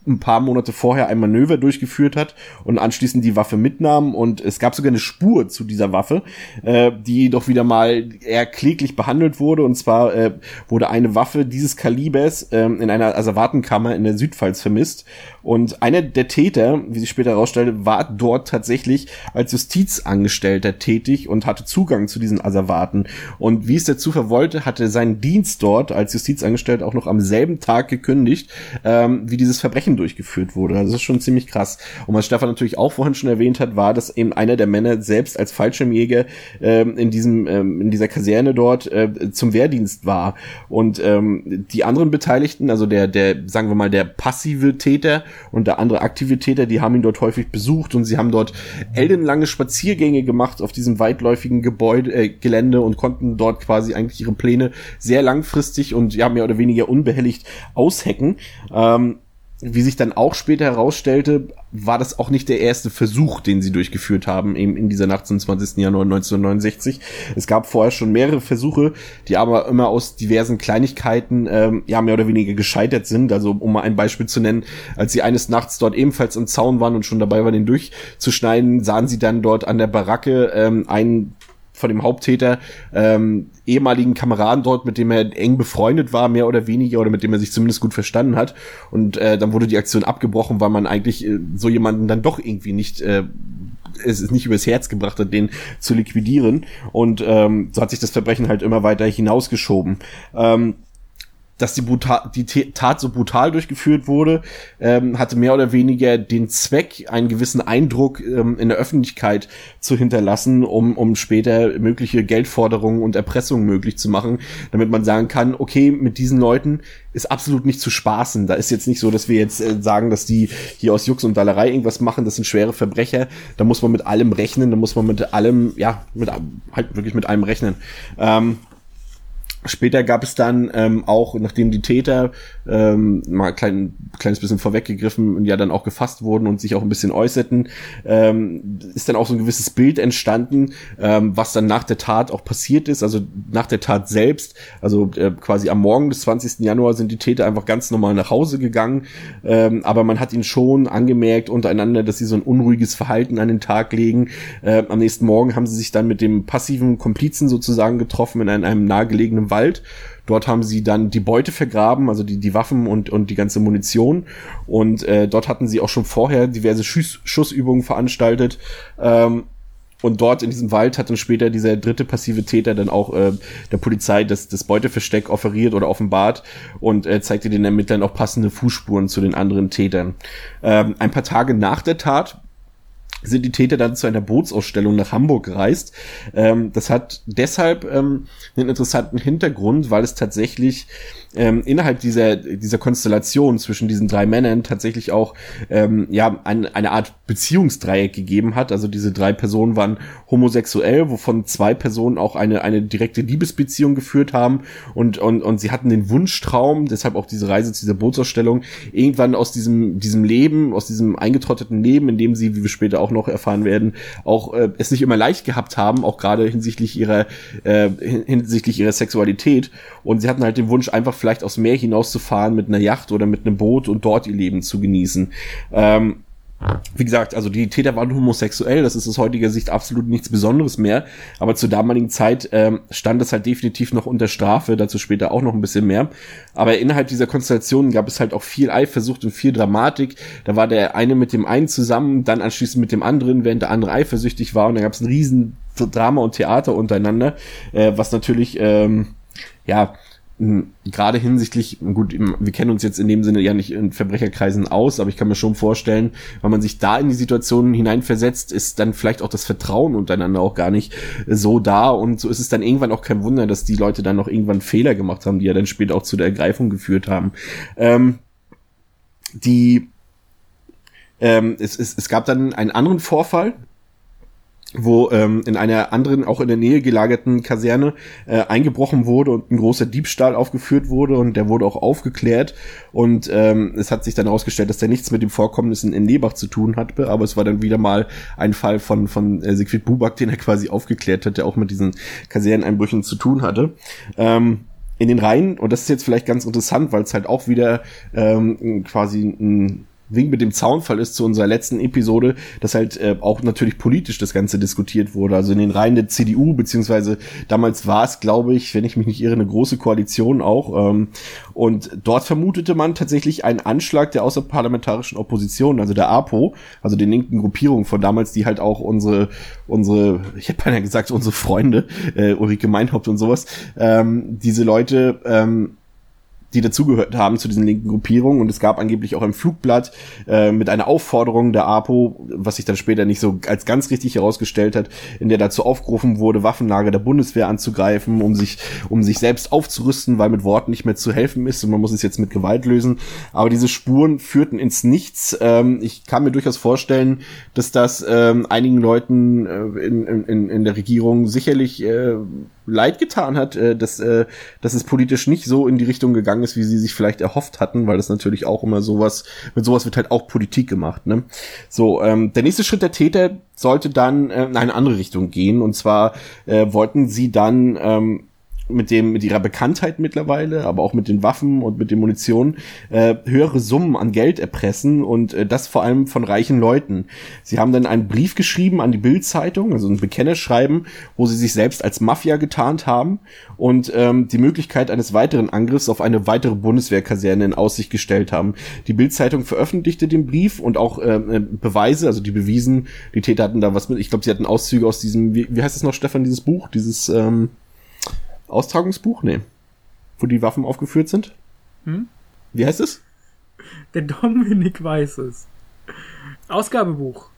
ein paar Monate vorher ein Manöver durchgeführt hat und anschließend die Waffe mitnahm. Und es gab sogar eine Spur zu dieser Waffe, äh, die doch wieder mal eher kläglich behandelt wurde. Und zwar äh, wurde eine Waffe dieses Kalibers äh, in einer Asservatenkammer in der Südpfalz vermisst. Und einer der Täter, wie sich später herausstellte, war dort tatsächlich als Justizangestellter tätig und hatte Zugang zu diesen Asservaten. Und wie es der Zufall wollte, hatte sein Dienst dort als Justizangestellter auch noch am selben Tag gekündigt, ähm, wie dieses Verbrechen durchgeführt wurde. Also das ist schon ziemlich krass. Und was Stefan natürlich auch vorhin schon erwähnt hat, war, dass eben einer der Männer selbst als Fallschirmjäger ähm, in diesem ähm, in dieser Kaserne dort äh, zum Wehrdienst war. Und ähm, die anderen Beteiligten, also der der sagen wir mal der passive Täter und der andere Aktivitäter, die haben ihn dort häufig besucht und sie haben dort ellenlange Spaziergänge gemacht auf diesem weitläufigen Gebäude, äh, Gelände und konnten dort quasi eigentlich ihre Pläne sehr langfristig und ja mehr oder weniger unbehelligt aushacken. Ähm, wie sich dann auch später herausstellte, war das auch nicht der erste Versuch, den sie durchgeführt haben, eben in dieser Nacht zum 20. Januar 1969. Es gab vorher schon mehrere Versuche, die aber immer aus diversen Kleinigkeiten ähm, ja mehr oder weniger gescheitert sind. Also um mal ein Beispiel zu nennen, als sie eines Nachts dort ebenfalls im Zaun waren und schon dabei waren, den durchzuschneiden, sahen sie dann dort an der Baracke ähm, einen von dem Haupttäter ähm, ehemaligen Kameraden dort, mit dem er eng befreundet war, mehr oder weniger, oder mit dem er sich zumindest gut verstanden hat. Und äh, dann wurde die Aktion abgebrochen, weil man eigentlich äh, so jemanden dann doch irgendwie nicht äh, es ist nicht übers Herz gebracht hat, den zu liquidieren. Und ähm, so hat sich das Verbrechen halt immer weiter hinausgeschoben. Ähm, dass die, brutal, die Tat so brutal durchgeführt wurde, ähm, hatte mehr oder weniger den Zweck, einen gewissen Eindruck ähm, in der Öffentlichkeit zu hinterlassen, um, um später mögliche Geldforderungen und Erpressungen möglich zu machen, damit man sagen kann, okay, mit diesen Leuten ist absolut nicht zu spaßen. Da ist jetzt nicht so, dass wir jetzt äh, sagen, dass die hier aus Jux und Dallerei irgendwas machen, das sind schwere Verbrecher. Da muss man mit allem rechnen, da muss man mit allem, ja, mit halt wirklich mit allem rechnen. Ähm, Später gab es dann ähm, auch, nachdem die Täter ähm, mal ein klein, kleines bisschen vorweggegriffen ja dann auch gefasst wurden und sich auch ein bisschen äußerten, ähm, ist dann auch so ein gewisses Bild entstanden, ähm, was dann nach der Tat auch passiert ist, also nach der Tat selbst, also äh, quasi am Morgen des 20. Januar sind die Täter einfach ganz normal nach Hause gegangen, ähm, aber man hat ihnen schon angemerkt untereinander, dass sie so ein unruhiges Verhalten an den Tag legen. Äh, am nächsten Morgen haben sie sich dann mit dem passiven Komplizen sozusagen getroffen in einem, einem nahegelegenen Wald. Dort haben sie dann die Beute vergraben, also die, die Waffen und, und die ganze Munition. Und äh, dort hatten sie auch schon vorher diverse Schuss, Schussübungen veranstaltet. Ähm, und dort in diesem Wald hat dann später dieser dritte passive Täter dann auch äh, der Polizei das, das Beuteversteck offeriert oder offenbart und äh, zeigte den Ermittlern auch passende Fußspuren zu den anderen Tätern. Ähm, ein paar Tage nach der Tat sind die Täter dann zu einer Bootsausstellung nach Hamburg gereist. Ähm, das hat deshalb ähm, einen interessanten Hintergrund, weil es tatsächlich ähm, innerhalb dieser, dieser Konstellation zwischen diesen drei Männern tatsächlich auch ähm, ja ein, eine Art Beziehungsdreieck gegeben hat. Also diese drei Personen waren homosexuell, wovon zwei Personen auch eine, eine direkte Liebesbeziehung geführt haben und, und, und sie hatten den Wunschtraum, deshalb auch diese Reise zu dieser Bootsausstellung, irgendwann aus diesem, diesem Leben, aus diesem eingetrotteten Leben, in dem sie, wie wir später auch noch erfahren werden, auch äh, es nicht immer leicht gehabt haben, auch gerade hinsichtlich ihrer, äh, hinsichtlich ihrer Sexualität. Und sie hatten halt den Wunsch, einfach vielleicht aufs Meer hinauszufahren mit einer Yacht oder mit einem Boot und dort ihr Leben zu genießen. Ähm, wie gesagt, also die Täter waren homosexuell, das ist aus heutiger Sicht absolut nichts Besonderes mehr, aber zur damaligen Zeit ähm, stand es halt definitiv noch unter Strafe, dazu später auch noch ein bisschen mehr. Aber innerhalb dieser Konstellation gab es halt auch viel Eifersucht und viel Dramatik. Da war der eine mit dem einen zusammen, dann anschließend mit dem anderen, während der andere eifersüchtig war und da gab es ein riesen Drama und Theater untereinander, äh, was natürlich ähm, ja gerade hinsichtlich, gut, wir kennen uns jetzt in dem Sinne ja nicht in Verbrecherkreisen aus, aber ich kann mir schon vorstellen, wenn man sich da in die Situation hineinversetzt, ist dann vielleicht auch das Vertrauen untereinander auch gar nicht so da und so ist es dann irgendwann auch kein Wunder, dass die Leute dann noch irgendwann Fehler gemacht haben, die ja dann später auch zu der Ergreifung geführt haben. Ähm, die ähm, es, es, es gab dann einen anderen Vorfall, wo ähm, in einer anderen, auch in der Nähe gelagerten Kaserne äh, eingebrochen wurde und ein großer Diebstahl aufgeführt wurde und der wurde auch aufgeklärt und ähm, es hat sich dann herausgestellt, dass der nichts mit dem Vorkommnissen in Lebach zu tun hatte, aber es war dann wieder mal ein Fall von von äh, Siegfried Buback, den er quasi aufgeklärt hat, der auch mit diesen Kaserneneinbrüchen zu tun hatte. Ähm, in den Reihen, und das ist jetzt vielleicht ganz interessant, weil es halt auch wieder ähm, quasi ein Wink mit dem Zaunfall ist zu unserer letzten Episode, dass halt äh, auch natürlich politisch das Ganze diskutiert wurde. Also in den Reihen der CDU, beziehungsweise damals war es, glaube ich, wenn ich mich nicht irre, eine große Koalition auch. Ähm, und dort vermutete man tatsächlich einen Anschlag der außerparlamentarischen Opposition, also der APO, also den linken Gruppierungen von damals, die halt auch unsere, unsere, ich hätte ja gesagt, unsere Freunde, äh, Ulrike Meinhaupt und sowas, ähm, diese Leute ähm, die dazugehört haben zu diesen linken Gruppierungen. Und es gab angeblich auch ein Flugblatt äh, mit einer Aufforderung der APO, was sich dann später nicht so als ganz richtig herausgestellt hat, in der dazu aufgerufen wurde, Waffenlager der Bundeswehr anzugreifen, um sich, um sich selbst aufzurüsten, weil mit Worten nicht mehr zu helfen ist und man muss es jetzt mit Gewalt lösen. Aber diese Spuren führten ins Nichts. Ähm, ich kann mir durchaus vorstellen, dass das ähm, einigen Leuten äh, in, in, in der Regierung sicherlich äh, leid getan hat, äh, dass, äh, dass es politisch nicht so in die Richtung gegangen ist, wie sie sich vielleicht erhofft hatten, weil das natürlich auch immer sowas, mit sowas wird halt auch Politik gemacht. Ne? So, ähm, der nächste Schritt der Täter sollte dann äh, in eine andere Richtung gehen. Und zwar äh, wollten sie dann ähm, mit dem mit ihrer Bekanntheit mittlerweile, aber auch mit den Waffen und mit den Munition äh, höhere Summen an Geld erpressen und äh, das vor allem von reichen Leuten. Sie haben dann einen Brief geschrieben an die Bild-Zeitung, also ein Bekennerschreiben, wo sie sich selbst als Mafia getarnt haben und ähm, die Möglichkeit eines weiteren Angriffs auf eine weitere Bundeswehrkaserne in Aussicht gestellt haben. Die Bild-Zeitung veröffentlichte den Brief und auch äh, äh Beweise, also die bewiesen, die Täter hatten da was mit. Ich glaube, sie hatten Auszüge aus diesem, wie, wie heißt es noch, Stefan, dieses Buch, dieses ähm, Austragungsbuch? Nee. Wo die Waffen aufgeführt sind? Hm? Wie heißt es? Der Dominik weiß es. Ausgabebuch.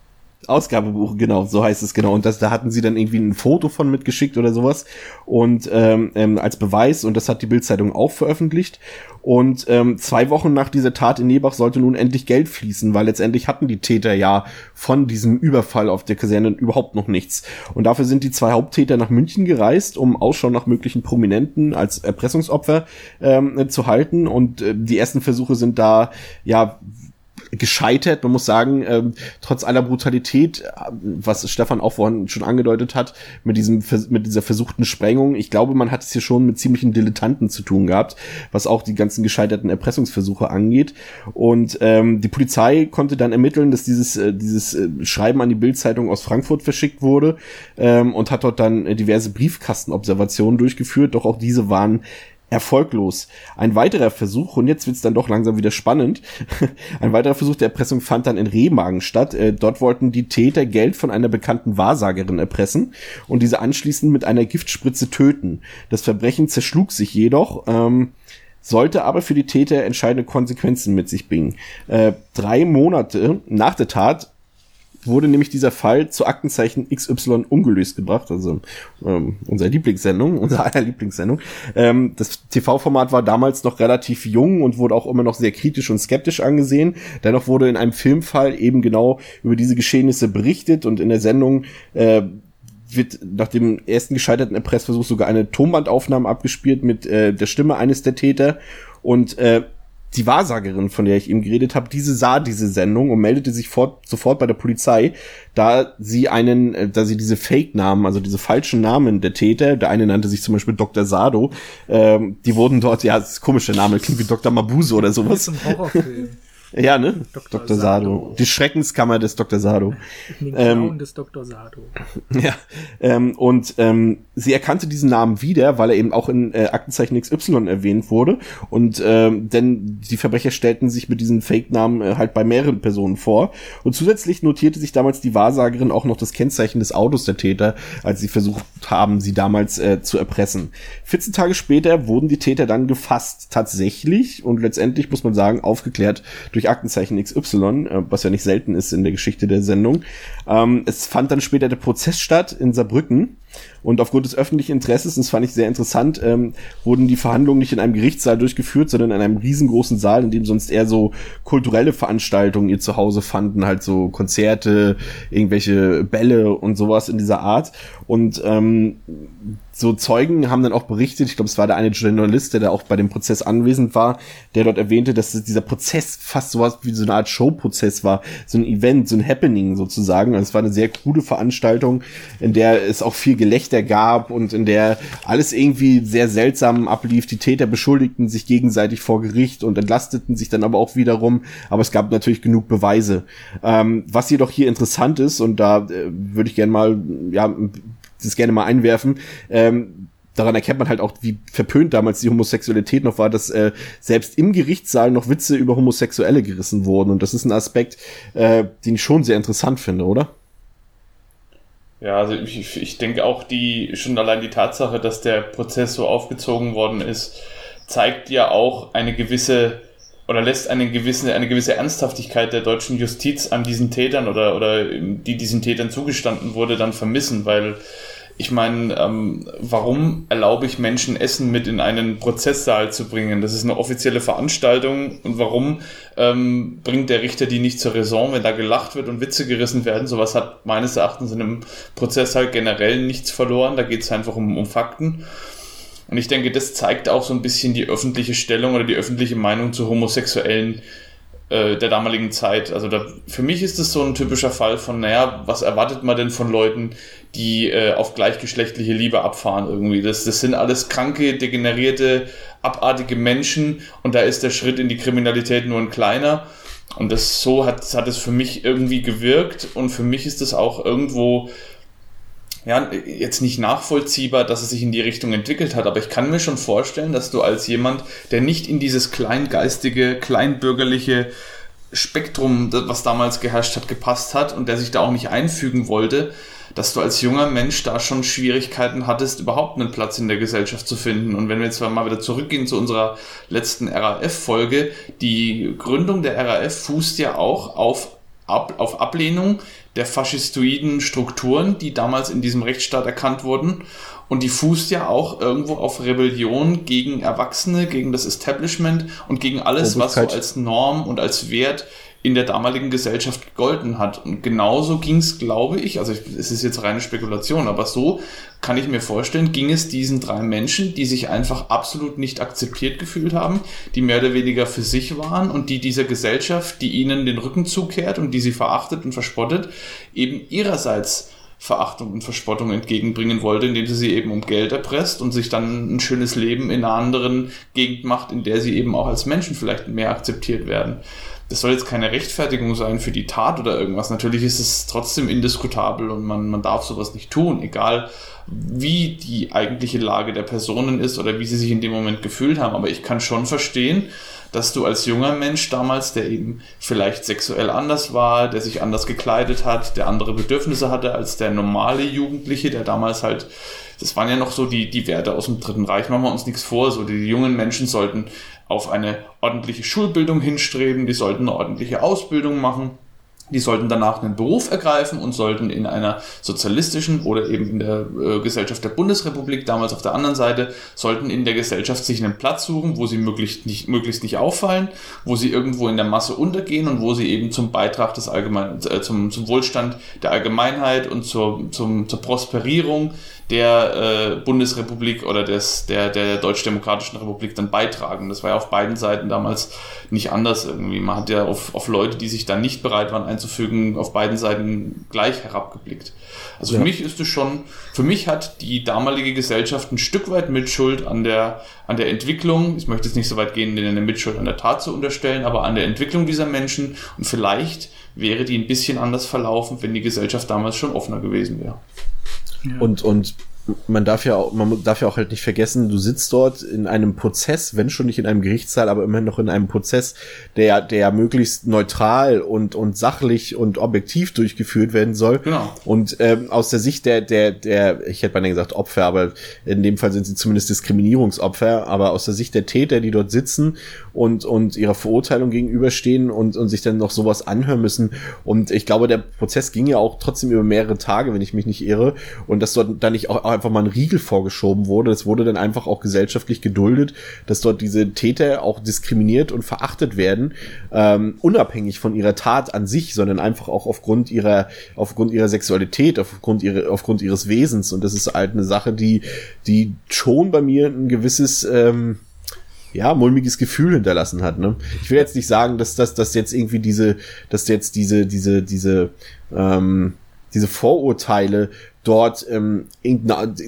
Ausgabebuch, genau, so heißt es genau. Und das, da hatten sie dann irgendwie ein Foto von mitgeschickt oder sowas und ähm, ähm, als Beweis und das hat die Bildzeitung auch veröffentlicht. Und ähm, zwei Wochen nach dieser Tat in Nebach sollte nun endlich Geld fließen, weil letztendlich hatten die Täter ja von diesem Überfall auf der Kaserne überhaupt noch nichts. Und dafür sind die zwei Haupttäter nach München gereist, um Ausschau nach möglichen Prominenten als Erpressungsopfer ähm, zu halten. Und äh, die ersten Versuche sind da ja gescheitert. Man muss sagen, ähm, trotz aller Brutalität, was Stefan auch vorhin schon angedeutet hat, mit diesem mit dieser versuchten Sprengung, ich glaube, man hat es hier schon mit ziemlichen Dilettanten zu tun gehabt, was auch die ganzen gescheiterten Erpressungsversuche angeht. Und ähm, die Polizei konnte dann ermitteln, dass dieses äh, dieses äh, Schreiben an die Bildzeitung aus Frankfurt verschickt wurde ähm, und hat dort dann äh, diverse Briefkastenobservationen durchgeführt. Doch auch diese waren erfolglos. Ein weiterer Versuch, und jetzt wird's dann doch langsam wieder spannend, ein weiterer Versuch der Erpressung fand dann in Remagen statt. Äh, dort wollten die Täter Geld von einer bekannten Wahrsagerin erpressen und diese anschließend mit einer Giftspritze töten. Das Verbrechen zerschlug sich jedoch. Ähm, sollte aber für die Täter entscheidende Konsequenzen mit sich bringen. Äh, drei Monate nach der Tat wurde nämlich dieser Fall zu Aktenzeichen XY ungelöst gebracht, also ähm, unsere Lieblingssendung, unsere aller Lieblingssendung. Ähm, das TV-Format war damals noch relativ jung und wurde auch immer noch sehr kritisch und skeptisch angesehen. Dennoch wurde in einem Filmfall eben genau über diese Geschehnisse berichtet und in der Sendung äh, wird nach dem ersten gescheiterten Erpressversuch sogar eine Tonbandaufnahme abgespielt mit äh, der Stimme eines der Täter und äh, die Wahrsagerin, von der ich eben geredet habe, diese sah diese Sendung und meldete sich fort, sofort bei der Polizei, da sie einen, äh, da sie diese Fake-Namen, also diese falschen Namen der Täter, der eine nannte sich zum Beispiel Dr. Sado, ähm, die wurden dort, ja, das ist komischer Name, klingt wie Dr. Mabuse oder sowas. Das ist ein Horrorfilm. Ja, ne? Dr. Dr. Sado. Sado. Die Schreckenskammer des Dr. Sado. Den ähm, des Dr. Sado. Ja. Ähm, und ähm, sie erkannte diesen Namen wieder, weil er eben auch in äh, Aktenzeichen XY erwähnt wurde. Und ähm, denn die Verbrecher stellten sich mit diesen Fake-Namen äh, halt bei mehreren Personen vor. Und zusätzlich notierte sich damals die Wahrsagerin auch noch das Kennzeichen des Autos der Täter, als sie versucht haben, sie damals äh, zu erpressen. 14 Tage später wurden die Täter dann gefasst, tatsächlich und letztendlich muss man sagen aufgeklärt durch durch Aktenzeichen XY, äh, was ja nicht selten ist in der Geschichte der Sendung. Ähm, es fand dann später der Prozess statt in Saarbrücken und aufgrund des öffentlichen Interesses, das fand ich sehr interessant, ähm, wurden die Verhandlungen nicht in einem Gerichtssaal durchgeführt, sondern in einem riesengroßen Saal, in dem sonst eher so kulturelle Veranstaltungen ihr Zuhause fanden, halt so Konzerte, irgendwelche Bälle und sowas in dieser Art. Und ähm, so Zeugen haben dann auch berichtet, ich glaube, es war der eine Journalist, der da auch bei dem Prozess anwesend war, der dort erwähnte, dass dieser Prozess fast sowas wie so eine Art Showprozess war, so ein Event, so ein Happening sozusagen. Also es war eine sehr coole Veranstaltung, in der es auch viel Gelächter gab und in der alles irgendwie sehr seltsam ablief. Die Täter beschuldigten sich gegenseitig vor Gericht und entlasteten sich dann aber auch wiederum. Aber es gab natürlich genug Beweise. Ähm, was jedoch hier interessant ist, und da äh, würde ich gerne mal, ja, das gerne mal einwerfen, ähm, daran erkennt man halt auch, wie verpönt damals die Homosexualität noch war, dass äh, selbst im Gerichtssaal noch Witze über Homosexuelle gerissen wurden. Und das ist ein Aspekt, äh, den ich schon sehr interessant finde, oder? Ja, also ich, ich denke auch die, schon allein die Tatsache, dass der Prozess so aufgezogen worden ist, zeigt ja auch eine gewisse oder lässt eine gewisse, eine gewisse Ernsthaftigkeit der deutschen Justiz an diesen Tätern oder, oder die diesen Tätern zugestanden wurde, dann vermissen, weil ich meine, ähm, warum erlaube ich Menschen Essen mit in einen Prozesssaal zu bringen? Das ist eine offizielle Veranstaltung. Und warum ähm, bringt der Richter die nicht zur Raison, wenn da gelacht wird und Witze gerissen werden? Sowas hat meines Erachtens in einem Prozesssaal generell nichts verloren. Da geht es einfach um, um Fakten. Und ich denke, das zeigt auch so ein bisschen die öffentliche Stellung oder die öffentliche Meinung zu Homosexuellen äh, der damaligen Zeit. Also da, für mich ist es so ein typischer Fall von, naja, was erwartet man denn von Leuten, die äh, auf gleichgeschlechtliche Liebe abfahren irgendwie? Das, das sind alles kranke, degenerierte, abartige Menschen und da ist der Schritt in die Kriminalität nur ein kleiner. Und das so hat, hat es für mich irgendwie gewirkt und für mich ist es auch irgendwo ja, jetzt nicht nachvollziehbar, dass es sich in die Richtung entwickelt hat, aber ich kann mir schon vorstellen, dass du als jemand, der nicht in dieses kleingeistige, kleinbürgerliche Spektrum, was damals geherrscht hat, gepasst hat und der sich da auch nicht einfügen wollte, dass du als junger Mensch da schon Schwierigkeiten hattest, überhaupt einen Platz in der Gesellschaft zu finden. Und wenn wir jetzt mal wieder zurückgehen zu unserer letzten RAF-Folge, die Gründung der RAF fußt ja auch auf, auf Ablehnung der faschistoiden Strukturen, die damals in diesem Rechtsstaat erkannt wurden. Und die fußt ja auch irgendwo auf Rebellion gegen Erwachsene, gegen das Establishment und gegen alles, was so als Norm und als Wert in der damaligen Gesellschaft gegolten hat. Und genauso ging es, glaube ich, also es ist jetzt reine Spekulation, aber so kann ich mir vorstellen, ging es diesen drei Menschen, die sich einfach absolut nicht akzeptiert gefühlt haben, die mehr oder weniger für sich waren und die dieser Gesellschaft, die ihnen den Rücken zukehrt und die sie verachtet und verspottet, eben ihrerseits Verachtung und Verspottung entgegenbringen wollte, indem sie sie eben um Geld erpresst und sich dann ein schönes Leben in einer anderen Gegend macht, in der sie eben auch als Menschen vielleicht mehr akzeptiert werden das soll jetzt keine Rechtfertigung sein für die Tat oder irgendwas. Natürlich ist es trotzdem indiskutabel und man, man darf sowas nicht tun, egal wie die eigentliche Lage der Personen ist oder wie sie sich in dem Moment gefühlt haben. Aber ich kann schon verstehen, dass du als junger Mensch damals, der eben vielleicht sexuell anders war, der sich anders gekleidet hat, der andere Bedürfnisse hatte als der normale Jugendliche, der damals halt das waren ja noch so die, die Werte aus dem Dritten Reich. Machen wir uns nichts vor. So, die jungen Menschen sollten auf eine ordentliche Schulbildung hinstreben, die sollten eine ordentliche Ausbildung machen die sollten danach einen Beruf ergreifen und sollten in einer sozialistischen oder eben in der äh, Gesellschaft der Bundesrepublik, damals auf der anderen Seite, sollten in der Gesellschaft sich einen Platz suchen, wo sie möglichst nicht, möglichst nicht auffallen, wo sie irgendwo in der Masse untergehen und wo sie eben zum Beitrag des Allgemeinen, äh, zum, zum Wohlstand der Allgemeinheit und zur, zum, zur Prosperierung der äh, Bundesrepublik oder des, der, der Deutsch-Demokratischen Republik dann beitragen. Das war ja auf beiden Seiten damals nicht anders irgendwie. Man hat ja auf, auf Leute, die sich da nicht bereit waren einzufügen, auf beiden Seiten gleich herabgeblickt. Also ja. für mich ist es schon, für mich hat die damalige Gesellschaft ein Stück weit Mitschuld an der, an der Entwicklung. Ich möchte jetzt nicht so weit gehen, denen eine Mitschuld an der Tat zu unterstellen, aber an der Entwicklung dieser Menschen und vielleicht wäre die ein bisschen anders verlaufen, wenn die Gesellschaft damals schon offener gewesen wäre. Und, und man darf ja auch, man darf ja auch halt nicht vergessen, du sitzt dort in einem Prozess, wenn schon nicht in einem Gerichtssaal, aber immerhin noch in einem Prozess, der, der möglichst neutral und, und sachlich und objektiv durchgeführt werden soll. Genau. Und ähm, aus der Sicht der, der, der, ich hätte mal gesagt Opfer, aber in dem Fall sind sie zumindest Diskriminierungsopfer, aber aus der Sicht der Täter, die dort sitzen und, und ihrer Verurteilung gegenüberstehen und, und sich dann noch sowas anhören müssen. Und ich glaube, der Prozess ging ja auch trotzdem über mehrere Tage, wenn ich mich nicht irre. Und dass dort dann nicht auch einfach mal ein Riegel vorgeschoben wurde. Es wurde dann einfach auch gesellschaftlich geduldet, dass dort diese Täter auch diskriminiert und verachtet werden, ähm, unabhängig von ihrer Tat an sich, sondern einfach auch aufgrund ihrer, aufgrund ihrer Sexualität, aufgrund ihrer, aufgrund ihres Wesens. Und das ist halt eine Sache, die, die schon bei mir ein gewisses, ähm, ja, mulmiges Gefühl hinterlassen hat. Ne? Ich will jetzt nicht sagen, dass das dass jetzt irgendwie diese, dass jetzt diese, diese, diese, ähm, diese Vorurteile dort ähm,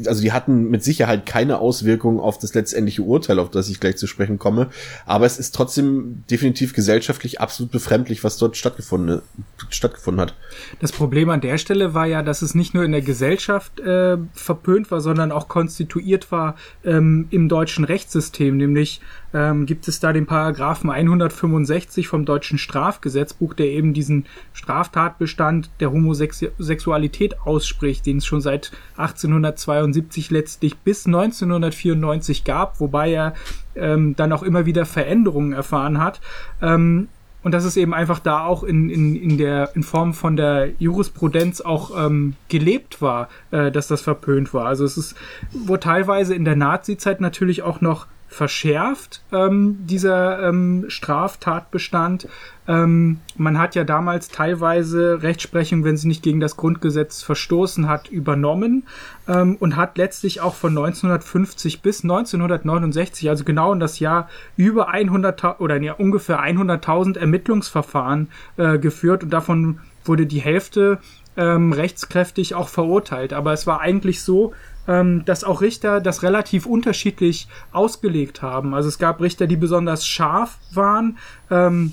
also die hatten mit Sicherheit keine Auswirkungen auf das letztendliche Urteil, auf das ich gleich zu sprechen komme, aber es ist trotzdem definitiv gesellschaftlich absolut befremdlich, was dort stattgefunden, stattgefunden hat. Das Problem an der Stelle war ja, dass es nicht nur in der Gesellschaft äh, verpönt war, sondern auch konstituiert war ähm, im deutschen Rechtssystem, nämlich ähm, gibt es da den Paragraphen 165 vom deutschen Strafgesetzbuch, der eben diesen Straftatbestand der Homosexualität ausspricht, den es schon seit 1872 letztlich bis 1994 gab, wobei er ähm, dann auch immer wieder Veränderungen erfahren hat. Ähm, und dass es eben einfach da auch in, in, in der in Form von der Jurisprudenz auch ähm, gelebt war, äh, dass das verpönt war. Also es ist, wo teilweise in der Nazi-Zeit natürlich auch noch verschärft, ähm, dieser ähm, Straftatbestand. Ähm, man hat ja damals teilweise Rechtsprechung, wenn sie nicht gegen das Grundgesetz verstoßen hat, übernommen ähm, und hat letztlich auch von 1950 bis 1969, also genau in das Jahr, über 100 oder ja, ungefähr 100.000 Ermittlungsverfahren äh, geführt und davon wurde die Hälfte ähm, rechtskräftig auch verurteilt. Aber es war eigentlich so, ähm, dass auch Richter das relativ unterschiedlich ausgelegt haben. Also es gab Richter, die besonders scharf waren. Ähm,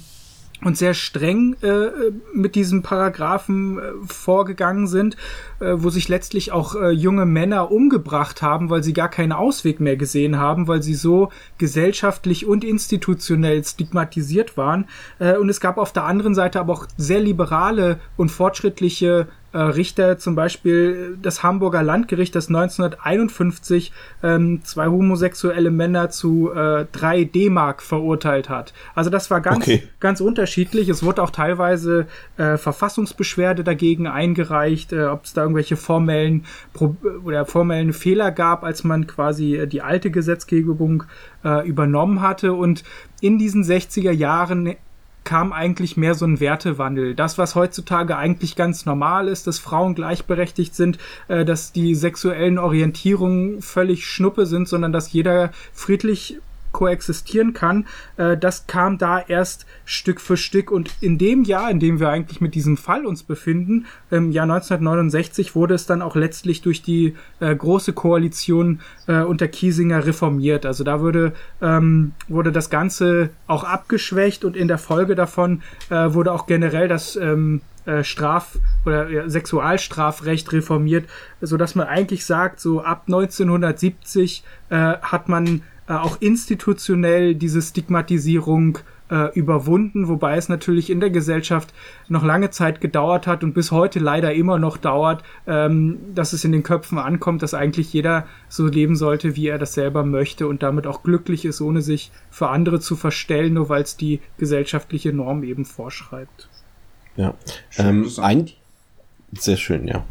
und sehr streng äh, mit diesem Paragraphen äh, vorgegangen sind, äh, wo sich letztlich auch äh, junge Männer umgebracht haben, weil sie gar keinen Ausweg mehr gesehen haben, weil sie so gesellschaftlich und institutionell stigmatisiert waren. Äh, und es gab auf der anderen Seite aber auch sehr liberale und fortschrittliche Richter, zum Beispiel das Hamburger Landgericht, das 1951 ähm, zwei homosexuelle Männer zu äh, drei D-Mark verurteilt hat. Also das war ganz, okay. ganz unterschiedlich. Es wurde auch teilweise äh, Verfassungsbeschwerde dagegen eingereicht, äh, ob es da irgendwelche formellen Pro oder formellen Fehler gab, als man quasi äh, die alte Gesetzgebung äh, übernommen hatte. Und in diesen 60er Jahren kam eigentlich mehr so ein Wertewandel. Das, was heutzutage eigentlich ganz normal ist, dass Frauen gleichberechtigt sind, äh, dass die sexuellen Orientierungen völlig Schnuppe sind, sondern dass jeder friedlich koexistieren kann, äh, das kam da erst Stück für Stück und in dem Jahr, in dem wir eigentlich mit diesem Fall uns befinden, im Jahr 1969 wurde es dann auch letztlich durch die äh, große Koalition äh, unter Kiesinger reformiert. Also da wurde, ähm, wurde das Ganze auch abgeschwächt und in der Folge davon äh, wurde auch generell das ähm, äh, Straf- oder ja, Sexualstrafrecht reformiert, so dass man eigentlich sagt, so ab 1970 äh, hat man äh, auch institutionell diese Stigmatisierung äh, überwunden, wobei es natürlich in der Gesellschaft noch lange Zeit gedauert hat und bis heute leider immer noch dauert, ähm, dass es in den Köpfen ankommt, dass eigentlich jeder so leben sollte, wie er das selber möchte und damit auch glücklich ist, ohne sich für andere zu verstellen, nur weil es die gesellschaftliche Norm eben vorschreibt. Ja, ähm, ein, sehr schön, ja.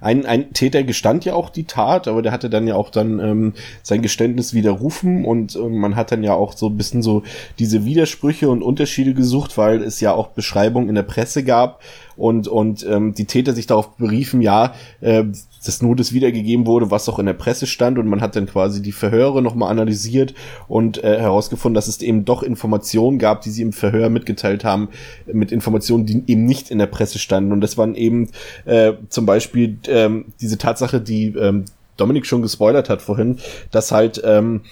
Ein, ein Täter gestand ja auch die Tat, aber der hatte dann ja auch dann ähm, sein Geständnis widerrufen und ähm, man hat dann ja auch so ein bisschen so diese Widersprüche und Unterschiede gesucht, weil es ja auch Beschreibungen in der Presse gab und, und ähm, die Täter sich darauf beriefen, ja, äh, dass nur das wiedergegeben wurde, was auch in der Presse stand und man hat dann quasi die Verhöre nochmal analysiert und äh, herausgefunden, dass es eben doch Informationen gab, die sie im Verhör mitgeteilt haben, mit Informationen, die eben nicht in der Presse standen. Und das waren eben äh, zum Beispiel ähm, diese Tatsache, die ähm, Dominik schon gespoilert hat vorhin, dass halt ähm,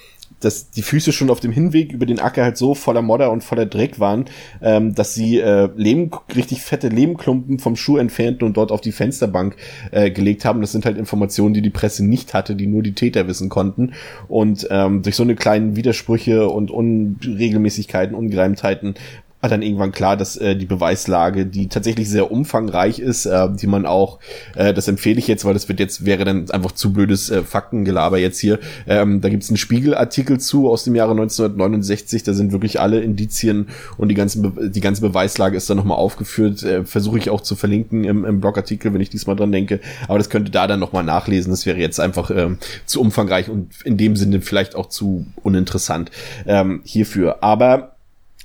dass die Füße schon auf dem Hinweg über den Acker halt so voller Modder und voller Dreck waren, ähm, dass sie äh, Lehm, richtig fette Lehmklumpen vom Schuh entfernten und dort auf die Fensterbank äh, gelegt haben. Das sind halt Informationen, die die Presse nicht hatte, die nur die Täter wissen konnten. Und ähm, durch so eine kleinen Widersprüche und Unregelmäßigkeiten, Ungereimtheiten war dann irgendwann klar, dass äh, die Beweislage, die tatsächlich sehr umfangreich ist, äh, die man auch, äh, das empfehle ich jetzt, weil das wird jetzt, wäre dann einfach zu blödes äh, Faktengelaber jetzt hier. Ähm, da gibt's einen Spiegelartikel zu aus dem Jahre 1969, da sind wirklich alle Indizien und die, ganzen die ganze Beweislage ist dann nochmal aufgeführt. Äh, Versuche ich auch zu verlinken im, im Blogartikel, wenn ich diesmal dran denke. Aber das könnte da dann nochmal nachlesen. Das wäre jetzt einfach ähm, zu umfangreich und in dem Sinne vielleicht auch zu uninteressant ähm, hierfür. Aber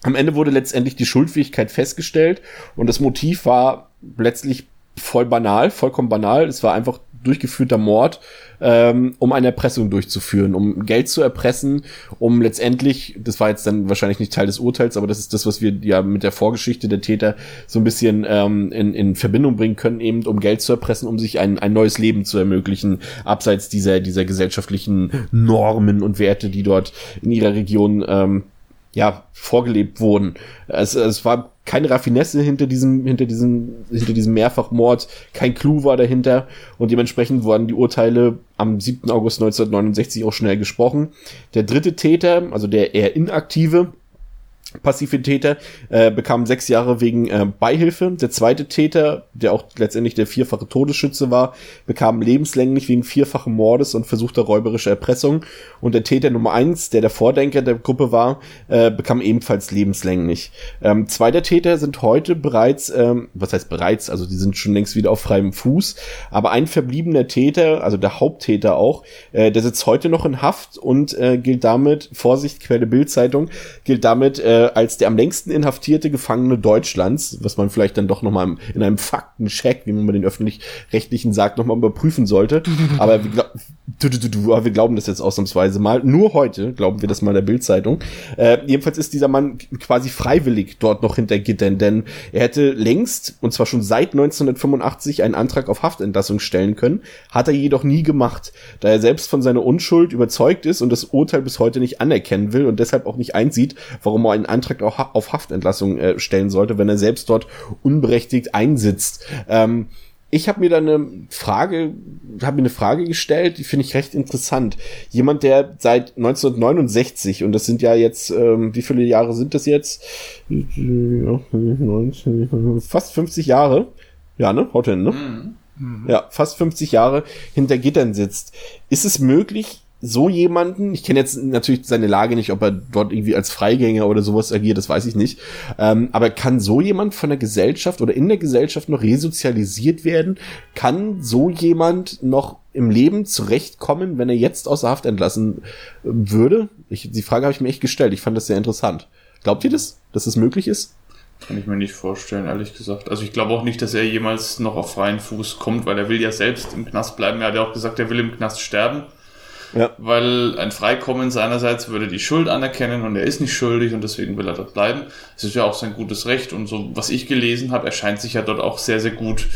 am Ende wurde letztendlich die Schuldfähigkeit festgestellt und das Motiv war letztlich voll banal, vollkommen banal. Es war einfach durchgeführter Mord, ähm, um eine Erpressung durchzuführen, um Geld zu erpressen, um letztendlich, das war jetzt dann wahrscheinlich nicht Teil des Urteils, aber das ist das, was wir ja mit der Vorgeschichte der Täter so ein bisschen ähm, in, in Verbindung bringen können, eben um Geld zu erpressen, um sich ein, ein neues Leben zu ermöglichen, abseits dieser, dieser gesellschaftlichen Normen und Werte, die dort in ihrer Region ähm, ja, vorgelebt wurden. Es, es war keine Raffinesse hinter diesem, hinter diesem, hinter diesem Mehrfachmord, kein Clou war dahinter und dementsprechend wurden die Urteile am 7. August 1969 auch schnell gesprochen. Der dritte Täter, also der eher inaktive, passive Täter äh, bekam sechs Jahre wegen äh, Beihilfe. Der zweite Täter, der auch letztendlich der vierfache Todesschütze war, bekam lebenslänglich wegen vierfachen Mordes und versuchter räuberischer Erpressung. Und der Täter Nummer eins, der der Vordenker der Gruppe war, äh, bekam ebenfalls lebenslänglich. Ähm, zwei der Täter sind heute bereits, ähm, was heißt bereits, also die sind schon längst wieder auf freiem Fuß. Aber ein verbliebener Täter, also der Haupttäter auch, äh, der sitzt heute noch in Haft und äh, gilt damit, Vorsicht, Quelle Bildzeitung, gilt damit äh, als der am längsten inhaftierte Gefangene Deutschlands, was man vielleicht dann doch nochmal in einem Faktencheck, wie man bei den öffentlich-rechtlichen sagt, nochmal überprüfen sollte. Aber wir, glaub, wir, glauben das jetzt ausnahmsweise mal. Nur heute glauben wir das mal in der Bildzeitung. Äh, jedenfalls ist dieser Mann quasi freiwillig dort noch hinter Gittern, denn er hätte längst, und zwar schon seit 1985, einen Antrag auf Haftentlassung stellen können, hat er jedoch nie gemacht, da er selbst von seiner Unschuld überzeugt ist und das Urteil bis heute nicht anerkennen will und deshalb auch nicht einsieht, warum er einen Antrag auf Haftentlassung äh, stellen sollte, wenn er selbst dort unberechtigt einsitzt. Ähm, ich habe mir da eine Frage, habe mir eine Frage gestellt, die finde ich recht interessant. Jemand, der seit 1969 und das sind ja jetzt, ähm, wie viele Jahre sind das jetzt? Fast 50 Jahre. Ja, ne? Haut hin, ne? Mhm. Ja, fast 50 Jahre hinter Gittern sitzt. Ist es möglich, so jemanden, ich kenne jetzt natürlich seine Lage nicht, ob er dort irgendwie als Freigänger oder sowas agiert, das weiß ich nicht, ähm, aber kann so jemand von der Gesellschaft oder in der Gesellschaft noch resozialisiert werden? Kann so jemand noch im Leben zurechtkommen, wenn er jetzt außer Haft entlassen äh, würde? Ich, die Frage habe ich mir echt gestellt, ich fand das sehr interessant. Glaubt ihr das, dass das möglich ist? Kann ich mir nicht vorstellen, ehrlich gesagt. Also ich glaube auch nicht, dass er jemals noch auf freien Fuß kommt, weil er will ja selbst im Knast bleiben. Er hat ja auch gesagt, er will im Knast sterben. Ja. Weil ein Freikommen seinerseits würde die Schuld anerkennen und er ist nicht schuldig und deswegen will er dort bleiben. Es ist ja auch sein gutes Recht und so, was ich gelesen habe, er scheint sich ja dort auch sehr, sehr gut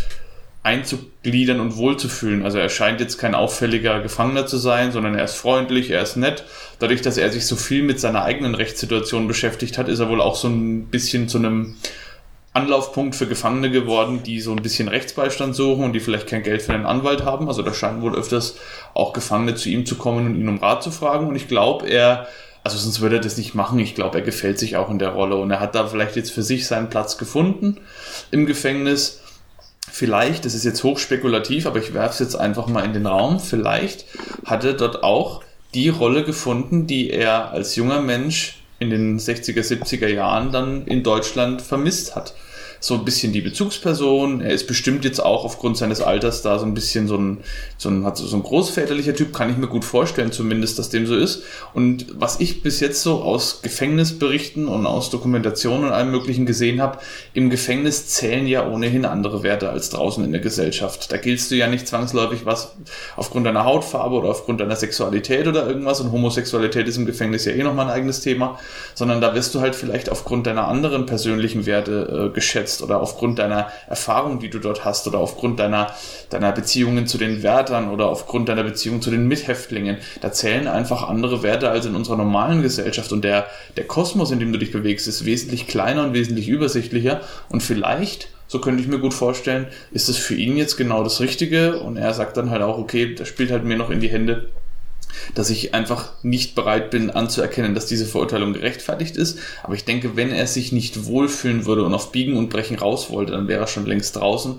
einzugliedern und wohlzufühlen. Also er scheint jetzt kein auffälliger Gefangener zu sein, sondern er ist freundlich, er ist nett. Dadurch, dass er sich so viel mit seiner eigenen Rechtssituation beschäftigt hat, ist er wohl auch so ein bisschen zu einem Anlaufpunkt für Gefangene geworden, die so ein bisschen Rechtsbeistand suchen und die vielleicht kein Geld für einen Anwalt haben. Also da scheinen wohl öfters auch Gefangene zu ihm zu kommen und ihn um Rat zu fragen. Und ich glaube, er, also sonst würde er das nicht machen. Ich glaube, er gefällt sich auch in der Rolle und er hat da vielleicht jetzt für sich seinen Platz gefunden im Gefängnis. Vielleicht, das ist jetzt hochspekulativ, aber ich werfe es jetzt einfach mal in den Raum, vielleicht hat er dort auch die Rolle gefunden, die er als junger Mensch in den 60er, 70er Jahren dann in Deutschland vermisst hat so ein bisschen die Bezugsperson. Er ist bestimmt jetzt auch aufgrund seines Alters da so ein bisschen so ein, so ein, hat so ein großväterlicher Typ, kann ich mir gut vorstellen, zumindest, dass dem so ist. Und was ich bis jetzt so aus Gefängnisberichten und aus Dokumentationen und allem Möglichen gesehen habe, im Gefängnis zählen ja ohnehin andere Werte als draußen in der Gesellschaft. Da giltst du ja nicht zwangsläufig was aufgrund deiner Hautfarbe oder aufgrund deiner Sexualität oder irgendwas. Und Homosexualität ist im Gefängnis ja eh nochmal ein eigenes Thema, sondern da wirst du halt vielleicht aufgrund deiner anderen persönlichen Werte äh, geschätzt schätzt oder aufgrund deiner Erfahrung, die du dort hast oder aufgrund deiner, deiner Beziehungen zu den Wärtern oder aufgrund deiner Beziehung zu den Mithäftlingen. Da zählen einfach andere Werte als in unserer normalen Gesellschaft. Und der, der Kosmos, in dem du dich bewegst, ist wesentlich kleiner und wesentlich übersichtlicher. Und vielleicht so könnte ich mir gut vorstellen, ist es für ihn jetzt genau das Richtige. Und er sagt dann halt auch, okay, das spielt halt mir noch in die Hände, dass ich einfach nicht bereit bin anzuerkennen, dass diese Verurteilung gerechtfertigt ist. Aber ich denke, wenn er sich nicht wohlfühlen würde und auf Biegen und Brechen raus wollte, dann wäre er schon längst draußen.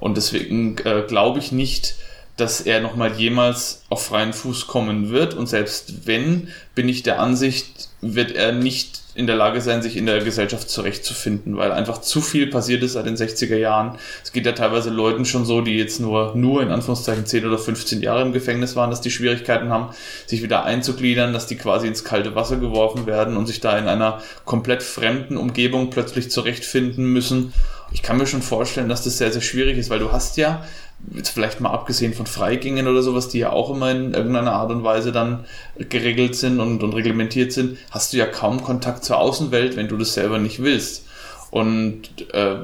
Und deswegen äh, glaube ich nicht, dass er nochmal jemals auf freien Fuß kommen wird. Und selbst wenn, bin ich der Ansicht, wird er nicht in der Lage sein, sich in der Gesellschaft zurechtzufinden, weil einfach zu viel passiert ist seit den 60er Jahren. Es geht ja teilweise Leuten schon so, die jetzt nur, nur in Anführungszeichen 10 oder 15 Jahre im Gefängnis waren, dass die Schwierigkeiten haben, sich wieder einzugliedern, dass die quasi ins kalte Wasser geworfen werden und sich da in einer komplett fremden Umgebung plötzlich zurechtfinden müssen. Ich kann mir schon vorstellen, dass das sehr, sehr schwierig ist, weil du hast ja jetzt vielleicht mal abgesehen von Freigängen oder sowas, die ja auch immer in irgendeiner Art und Weise dann geregelt sind und, und reglementiert sind, hast du ja kaum Kontakt zur Außenwelt, wenn du das selber nicht willst. Und äh,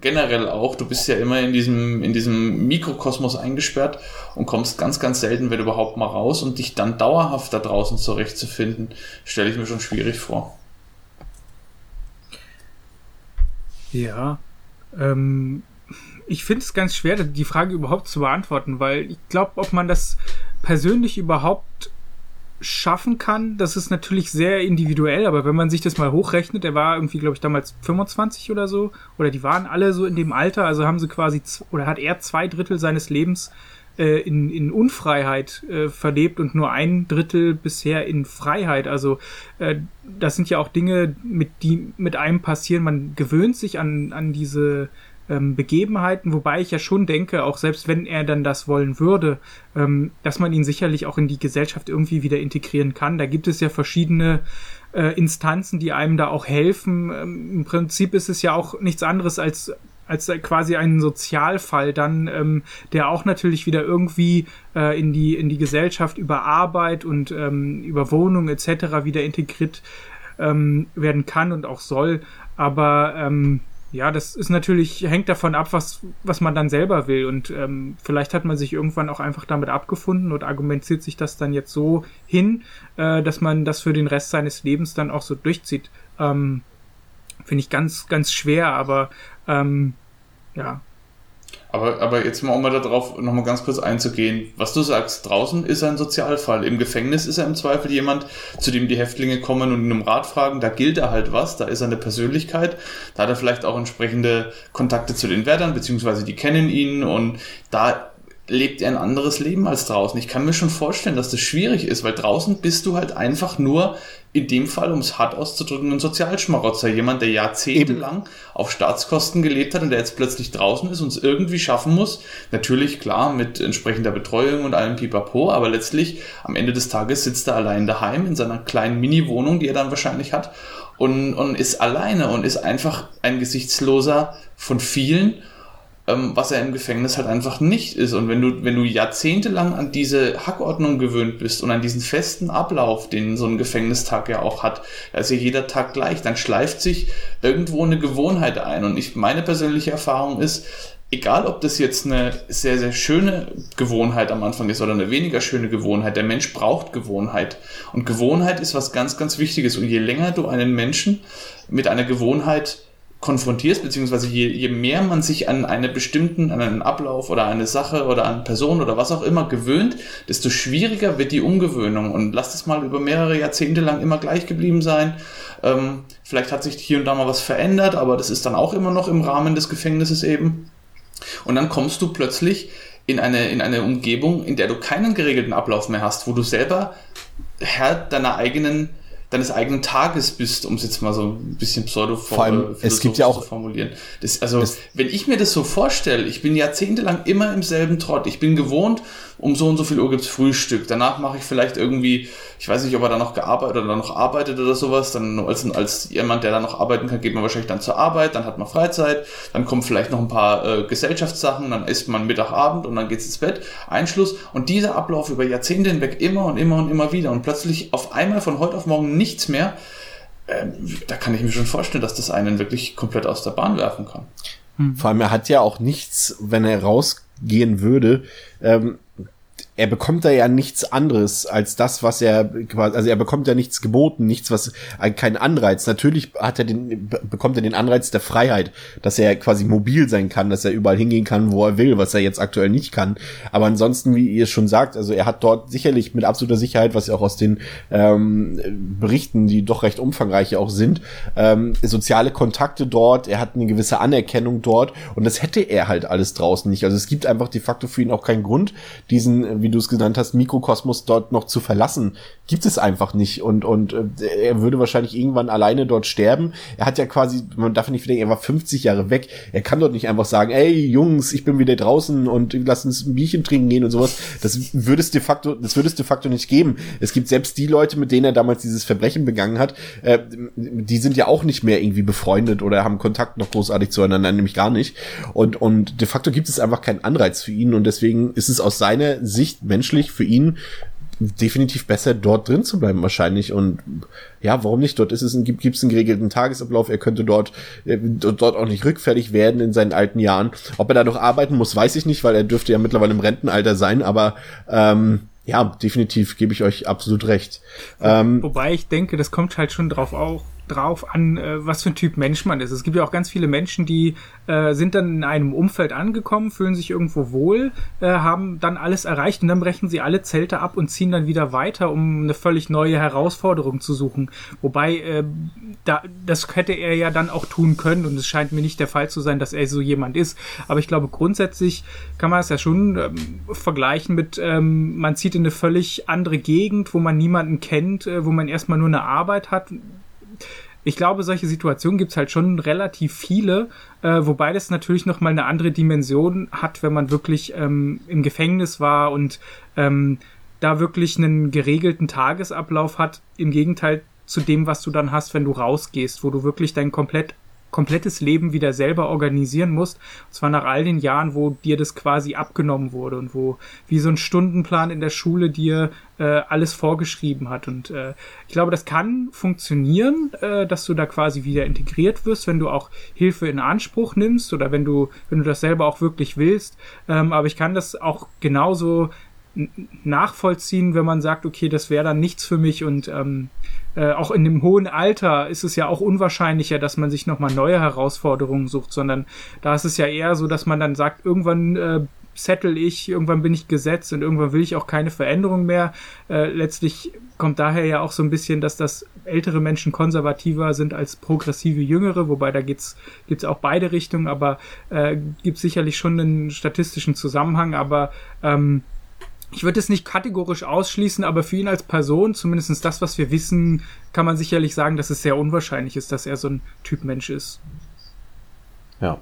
generell auch, du bist ja immer in diesem, in diesem Mikrokosmos eingesperrt und kommst ganz, ganz selten, wenn überhaupt mal raus und dich dann dauerhaft da draußen zurechtzufinden, stelle ich mir schon schwierig vor. Ja, ähm, ich finde es ganz schwer, die Frage überhaupt zu beantworten, weil ich glaube, ob man das persönlich überhaupt schaffen kann, das ist natürlich sehr individuell, aber wenn man sich das mal hochrechnet, er war irgendwie, glaube ich, damals 25 oder so, oder die waren alle so in dem Alter, also haben sie quasi, oder hat er zwei Drittel seines Lebens äh, in, in Unfreiheit äh, verlebt und nur ein Drittel bisher in Freiheit. Also äh, das sind ja auch Dinge, mit die mit einem passieren. Man gewöhnt sich an, an diese ähm, Begebenheiten, wobei ich ja schon denke, auch selbst wenn er dann das wollen würde, ähm, dass man ihn sicherlich auch in die Gesellschaft irgendwie wieder integrieren kann. Da gibt es ja verschiedene äh, Instanzen, die einem da auch helfen. Ähm, Im Prinzip ist es ja auch nichts anderes als als quasi ein Sozialfall dann, ähm, der auch natürlich wieder irgendwie äh, in die in die Gesellschaft über Arbeit und ähm, über Wohnung etc. wieder integriert ähm, werden kann und auch soll. Aber ähm, ja, das ist natürlich, hängt davon ab, was, was man dann selber will. Und ähm, vielleicht hat man sich irgendwann auch einfach damit abgefunden und argumentiert sich das dann jetzt so hin, äh, dass man das für den Rest seines Lebens dann auch so durchzieht. Ähm, Finde ich ganz, ganz schwer, aber ähm, ja, aber, aber jetzt mal, um mal darauf nochmal ganz kurz einzugehen. Was du sagst, draußen ist er ein Sozialfall. Im Gefängnis ist er im Zweifel jemand, zu dem die Häftlinge kommen und ihn um Rat fragen. Da gilt er halt was, da ist er eine Persönlichkeit. Da hat er vielleicht auch entsprechende Kontakte zu den Wärtern, beziehungsweise die kennen ihn und da lebt er ein anderes Leben als draußen. Ich kann mir schon vorstellen, dass das schwierig ist, weil draußen bist du halt einfach nur in dem Fall, um es hart auszudrücken, ein Sozialschmarotzer. Jemand, der jahrzehntelang auf Staatskosten gelebt hat und der jetzt plötzlich draußen ist und es irgendwie schaffen muss. Natürlich, klar, mit entsprechender Betreuung und allem Pipapo, aber letztlich am Ende des Tages sitzt er allein daheim in seiner kleinen Mini-Wohnung, die er dann wahrscheinlich hat und, und ist alleine und ist einfach ein Gesichtsloser von vielen ähm, was er im Gefängnis halt einfach nicht ist. Und wenn du, wenn du jahrzehntelang an diese Hackordnung gewöhnt bist und an diesen festen Ablauf, den so ein Gefängnistag ja auch hat, ja jeder Tag gleich, dann schleift sich irgendwo eine Gewohnheit ein. Und ich, meine persönliche Erfahrung ist, egal ob das jetzt eine sehr, sehr schöne Gewohnheit am Anfang ist oder eine weniger schöne Gewohnheit, der Mensch braucht Gewohnheit. Und Gewohnheit ist was ganz, ganz Wichtiges. Und je länger du einen Menschen mit einer Gewohnheit konfrontierst, beziehungsweise je, je mehr man sich an einen bestimmten, an einen Ablauf oder eine Sache oder an Person oder was auch immer gewöhnt, desto schwieriger wird die Umgewöhnung. Und lass es mal über mehrere Jahrzehnte lang immer gleich geblieben sein. Ähm, vielleicht hat sich hier und da mal was verändert, aber das ist dann auch immer noch im Rahmen des Gefängnisses eben. Und dann kommst du plötzlich in eine, in eine Umgebung, in der du keinen geregelten Ablauf mehr hast, wo du selber Herr deiner eigenen deines eigenen Tages bist, um es jetzt mal so ein bisschen pseudo Vor allem, es gibt ja auch zu formulieren. Das, also, wenn ich mir das so vorstelle, ich bin jahrzehntelang immer im selben Trott. Ich bin gewohnt, um so und so viel Uhr gibt's Frühstück. Danach mache ich vielleicht irgendwie, ich weiß nicht, ob er da noch gearbeitet oder noch arbeitet oder sowas. Dann als, als jemand, der da noch arbeiten kann, geht man wahrscheinlich dann zur Arbeit, dann hat man Freizeit, dann kommen vielleicht noch ein paar äh, Gesellschaftssachen, dann isst man Mittagabend und dann geht's ins Bett. Einschluss. Und dieser Ablauf über Jahrzehnte hinweg immer und immer und immer wieder und plötzlich auf einmal von heute auf morgen nichts mehr äh, da kann ich mir schon vorstellen, dass das einen wirklich komplett aus der Bahn werfen kann. Vor allem, er hat ja auch nichts, wenn er rausgehen würde, ähm, er bekommt da ja nichts anderes als das, was er also er bekommt ja nichts geboten, nichts, was keinen Anreiz. Natürlich hat er den, bekommt er den Anreiz der Freiheit, dass er quasi mobil sein kann, dass er überall hingehen kann, wo er will, was er jetzt aktuell nicht kann. Aber ansonsten, wie ihr schon sagt, also er hat dort sicherlich mit absoluter Sicherheit, was ja auch aus den ähm, Berichten, die doch recht umfangreich auch sind, ähm, soziale Kontakte dort, er hat eine gewisse Anerkennung dort und das hätte er halt alles draußen nicht. Also es gibt einfach de facto für ihn auch keinen Grund, diesen, wie wie du es genannt hast, Mikrokosmos dort noch zu verlassen. Gibt es einfach nicht. Und, und äh, er würde wahrscheinlich irgendwann alleine dort sterben. Er hat ja quasi, man darf nicht denken, er war 50 Jahre weg. Er kann dort nicht einfach sagen, ey Jungs, ich bin wieder draußen und lass uns ein Bierchen trinken gehen und sowas. Das würde es de facto, das würde es de facto nicht geben. Es gibt selbst die Leute, mit denen er damals dieses Verbrechen begangen hat, äh, die sind ja auch nicht mehr irgendwie befreundet oder haben Kontakt noch großartig zueinander, nämlich gar nicht. Und, und de facto gibt es einfach keinen Anreiz für ihn und deswegen ist es aus seiner Sicht menschlich für ihn definitiv besser dort drin zu bleiben wahrscheinlich. Und ja warum nicht? Dort ist es ein, gibt es einen geregelten Tagesablauf. Er könnte dort äh, dort auch nicht rückfällig werden in seinen alten Jahren. Ob er da noch arbeiten muss weiß ich nicht weil er dürfte ja mittlerweile im Rentenalter sein. Aber ähm, ja definitiv gebe ich euch absolut recht. Ähm, wobei ich denke das kommt halt schon drauf auch drauf an, äh, was für ein Typ Mensch man ist. Es gibt ja auch ganz viele Menschen, die äh, sind dann in einem Umfeld angekommen, fühlen sich irgendwo wohl, äh, haben dann alles erreicht und dann brechen sie alle Zelte ab und ziehen dann wieder weiter, um eine völlig neue Herausforderung zu suchen. Wobei, äh, da, das hätte er ja dann auch tun können und es scheint mir nicht der Fall zu sein, dass er so jemand ist. Aber ich glaube, grundsätzlich kann man es ja schon ähm, vergleichen mit, ähm, man zieht in eine völlig andere Gegend, wo man niemanden kennt, äh, wo man erstmal nur eine Arbeit hat ich glaube, solche Situationen gibt's halt schon relativ viele, äh, wobei das natürlich nochmal eine andere Dimension hat, wenn man wirklich ähm, im Gefängnis war und ähm, da wirklich einen geregelten Tagesablauf hat, im Gegenteil zu dem, was du dann hast, wenn du rausgehst, wo du wirklich dein komplett komplettes Leben wieder selber organisieren musst. Und zwar nach all den Jahren, wo dir das quasi abgenommen wurde und wo wie so ein Stundenplan in der Schule dir äh, alles vorgeschrieben hat. Und äh, ich glaube, das kann funktionieren, äh, dass du da quasi wieder integriert wirst, wenn du auch Hilfe in Anspruch nimmst oder wenn du, wenn du das selber auch wirklich willst. Ähm, aber ich kann das auch genauso nachvollziehen, wenn man sagt, okay, das wäre dann nichts für mich und ähm, äh, auch in dem hohen Alter ist es ja auch unwahrscheinlicher, dass man sich nochmal neue Herausforderungen sucht, sondern da ist es ja eher so, dass man dann sagt, irgendwann äh, settle ich, irgendwann bin ich gesetzt und irgendwann will ich auch keine Veränderung mehr. Äh, letztlich kommt daher ja auch so ein bisschen, dass das ältere Menschen konservativer sind als progressive Jüngere, wobei da geht's gibt's auch beide Richtungen, aber äh, gibt sicherlich schon einen statistischen Zusammenhang, aber ähm, ich würde es nicht kategorisch ausschließen, aber für ihn als Person, zumindest das, was wir wissen, kann man sicherlich sagen, dass es sehr unwahrscheinlich ist, dass er so ein Typ Mensch ist. Ja.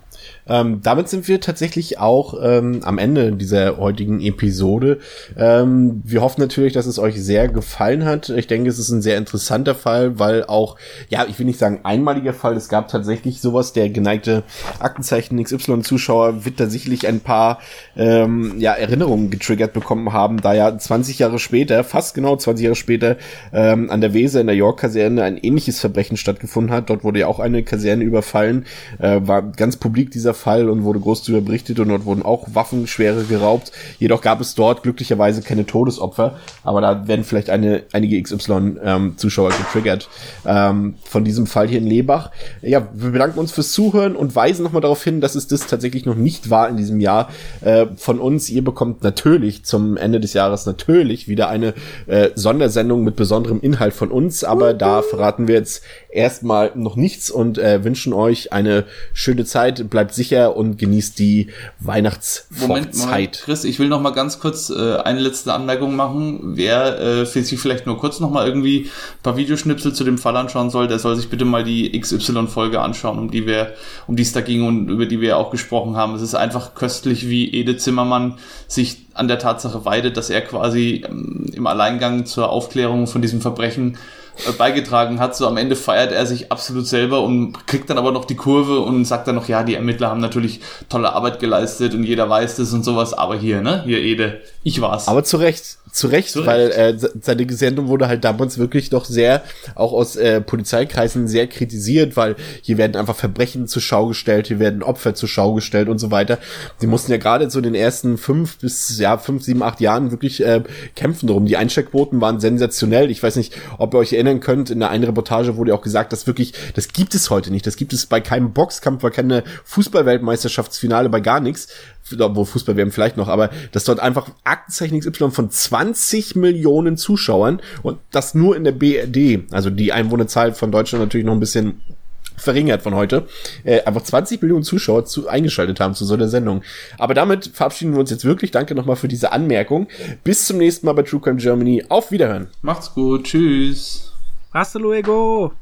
Ähm, damit sind wir tatsächlich auch ähm, am Ende dieser heutigen Episode. Ähm, wir hoffen natürlich, dass es euch sehr gefallen hat. Ich denke, es ist ein sehr interessanter Fall, weil auch, ja, ich will nicht sagen einmaliger Fall, es gab tatsächlich sowas, der geneigte Aktenzeichen XY-Zuschauer wird da sicherlich ein paar ähm, ja, Erinnerungen getriggert bekommen haben, da ja 20 Jahre später, fast genau 20 Jahre später, ähm, an der Weser in der York-Kaserne ein ähnliches Verbrechen stattgefunden hat. Dort wurde ja auch eine Kaserne überfallen, äh, war ganz publik dieser Fall und wurde groß darüber berichtet und dort wurden auch Waffenschwere geraubt. Jedoch gab es dort glücklicherweise keine Todesopfer, aber da werden vielleicht eine, einige XY-Zuschauer ähm, getriggert ähm, von diesem Fall hier in Lebach. Ja, wir bedanken uns fürs Zuhören und weisen nochmal darauf hin, dass es das tatsächlich noch nicht war in diesem Jahr äh, von uns. Ihr bekommt natürlich zum Ende des Jahres natürlich wieder eine äh, Sondersendung mit besonderem Inhalt von uns, aber da verraten wir jetzt erstmal noch nichts und äh, wünschen euch eine schöne Zeit. Bleibt sicher und genießt die Weihnachtszeit. Moment, Chris, ich will noch mal ganz kurz äh, eine letzte Anmerkung machen. Wer äh, für sich vielleicht nur kurz noch mal irgendwie ein paar Videoschnipsel zu dem Fall anschauen soll, der soll sich bitte mal die XY-Folge anschauen, um die wir, um die es da ging und über die wir auch gesprochen haben. Es ist einfach köstlich, wie Ede Zimmermann sich an der Tatsache weidet, dass er quasi ähm, im Alleingang zur Aufklärung von diesem Verbrechen beigetragen hat. So am Ende feiert er sich absolut selber und kriegt dann aber noch die Kurve und sagt dann noch, ja, die Ermittler haben natürlich tolle Arbeit geleistet und jeder weiß das und sowas. Aber hier, ne, hier Ede, ich war's. Aber zu Recht, zu Recht, Zu weil äh, seine Sendung wurde halt damals wirklich doch sehr, auch aus äh, Polizeikreisen sehr kritisiert, weil hier werden einfach Verbrechen zur Schau gestellt, hier werden Opfer zur Schau gestellt und so weiter. Sie mussten ja gerade so in den ersten fünf bis ja fünf, sieben, acht Jahren wirklich äh, kämpfen darum. Die Einsteckquoten waren sensationell. Ich weiß nicht, ob ihr euch erinnern könnt, in der einen Reportage wurde auch gesagt, dass wirklich, das gibt es heute nicht. Das gibt es bei keinem Boxkampf, bei keiner Fußballweltmeisterschaftsfinale, bei gar nichts wo Fußball werden vielleicht noch, aber dass dort einfach Aktenzeichen XY von 20 Millionen Zuschauern und das nur in der BRD, also die Einwohnerzahl von Deutschland natürlich noch ein bisschen verringert von heute, äh, einfach 20 Millionen Zuschauer zu, eingeschaltet haben zu so einer Sendung. Aber damit verabschieden wir uns jetzt wirklich. Danke nochmal für diese Anmerkung. Bis zum nächsten Mal bei True Crime Germany. Auf Wiederhören. Macht's gut. Tschüss. Hasta luego.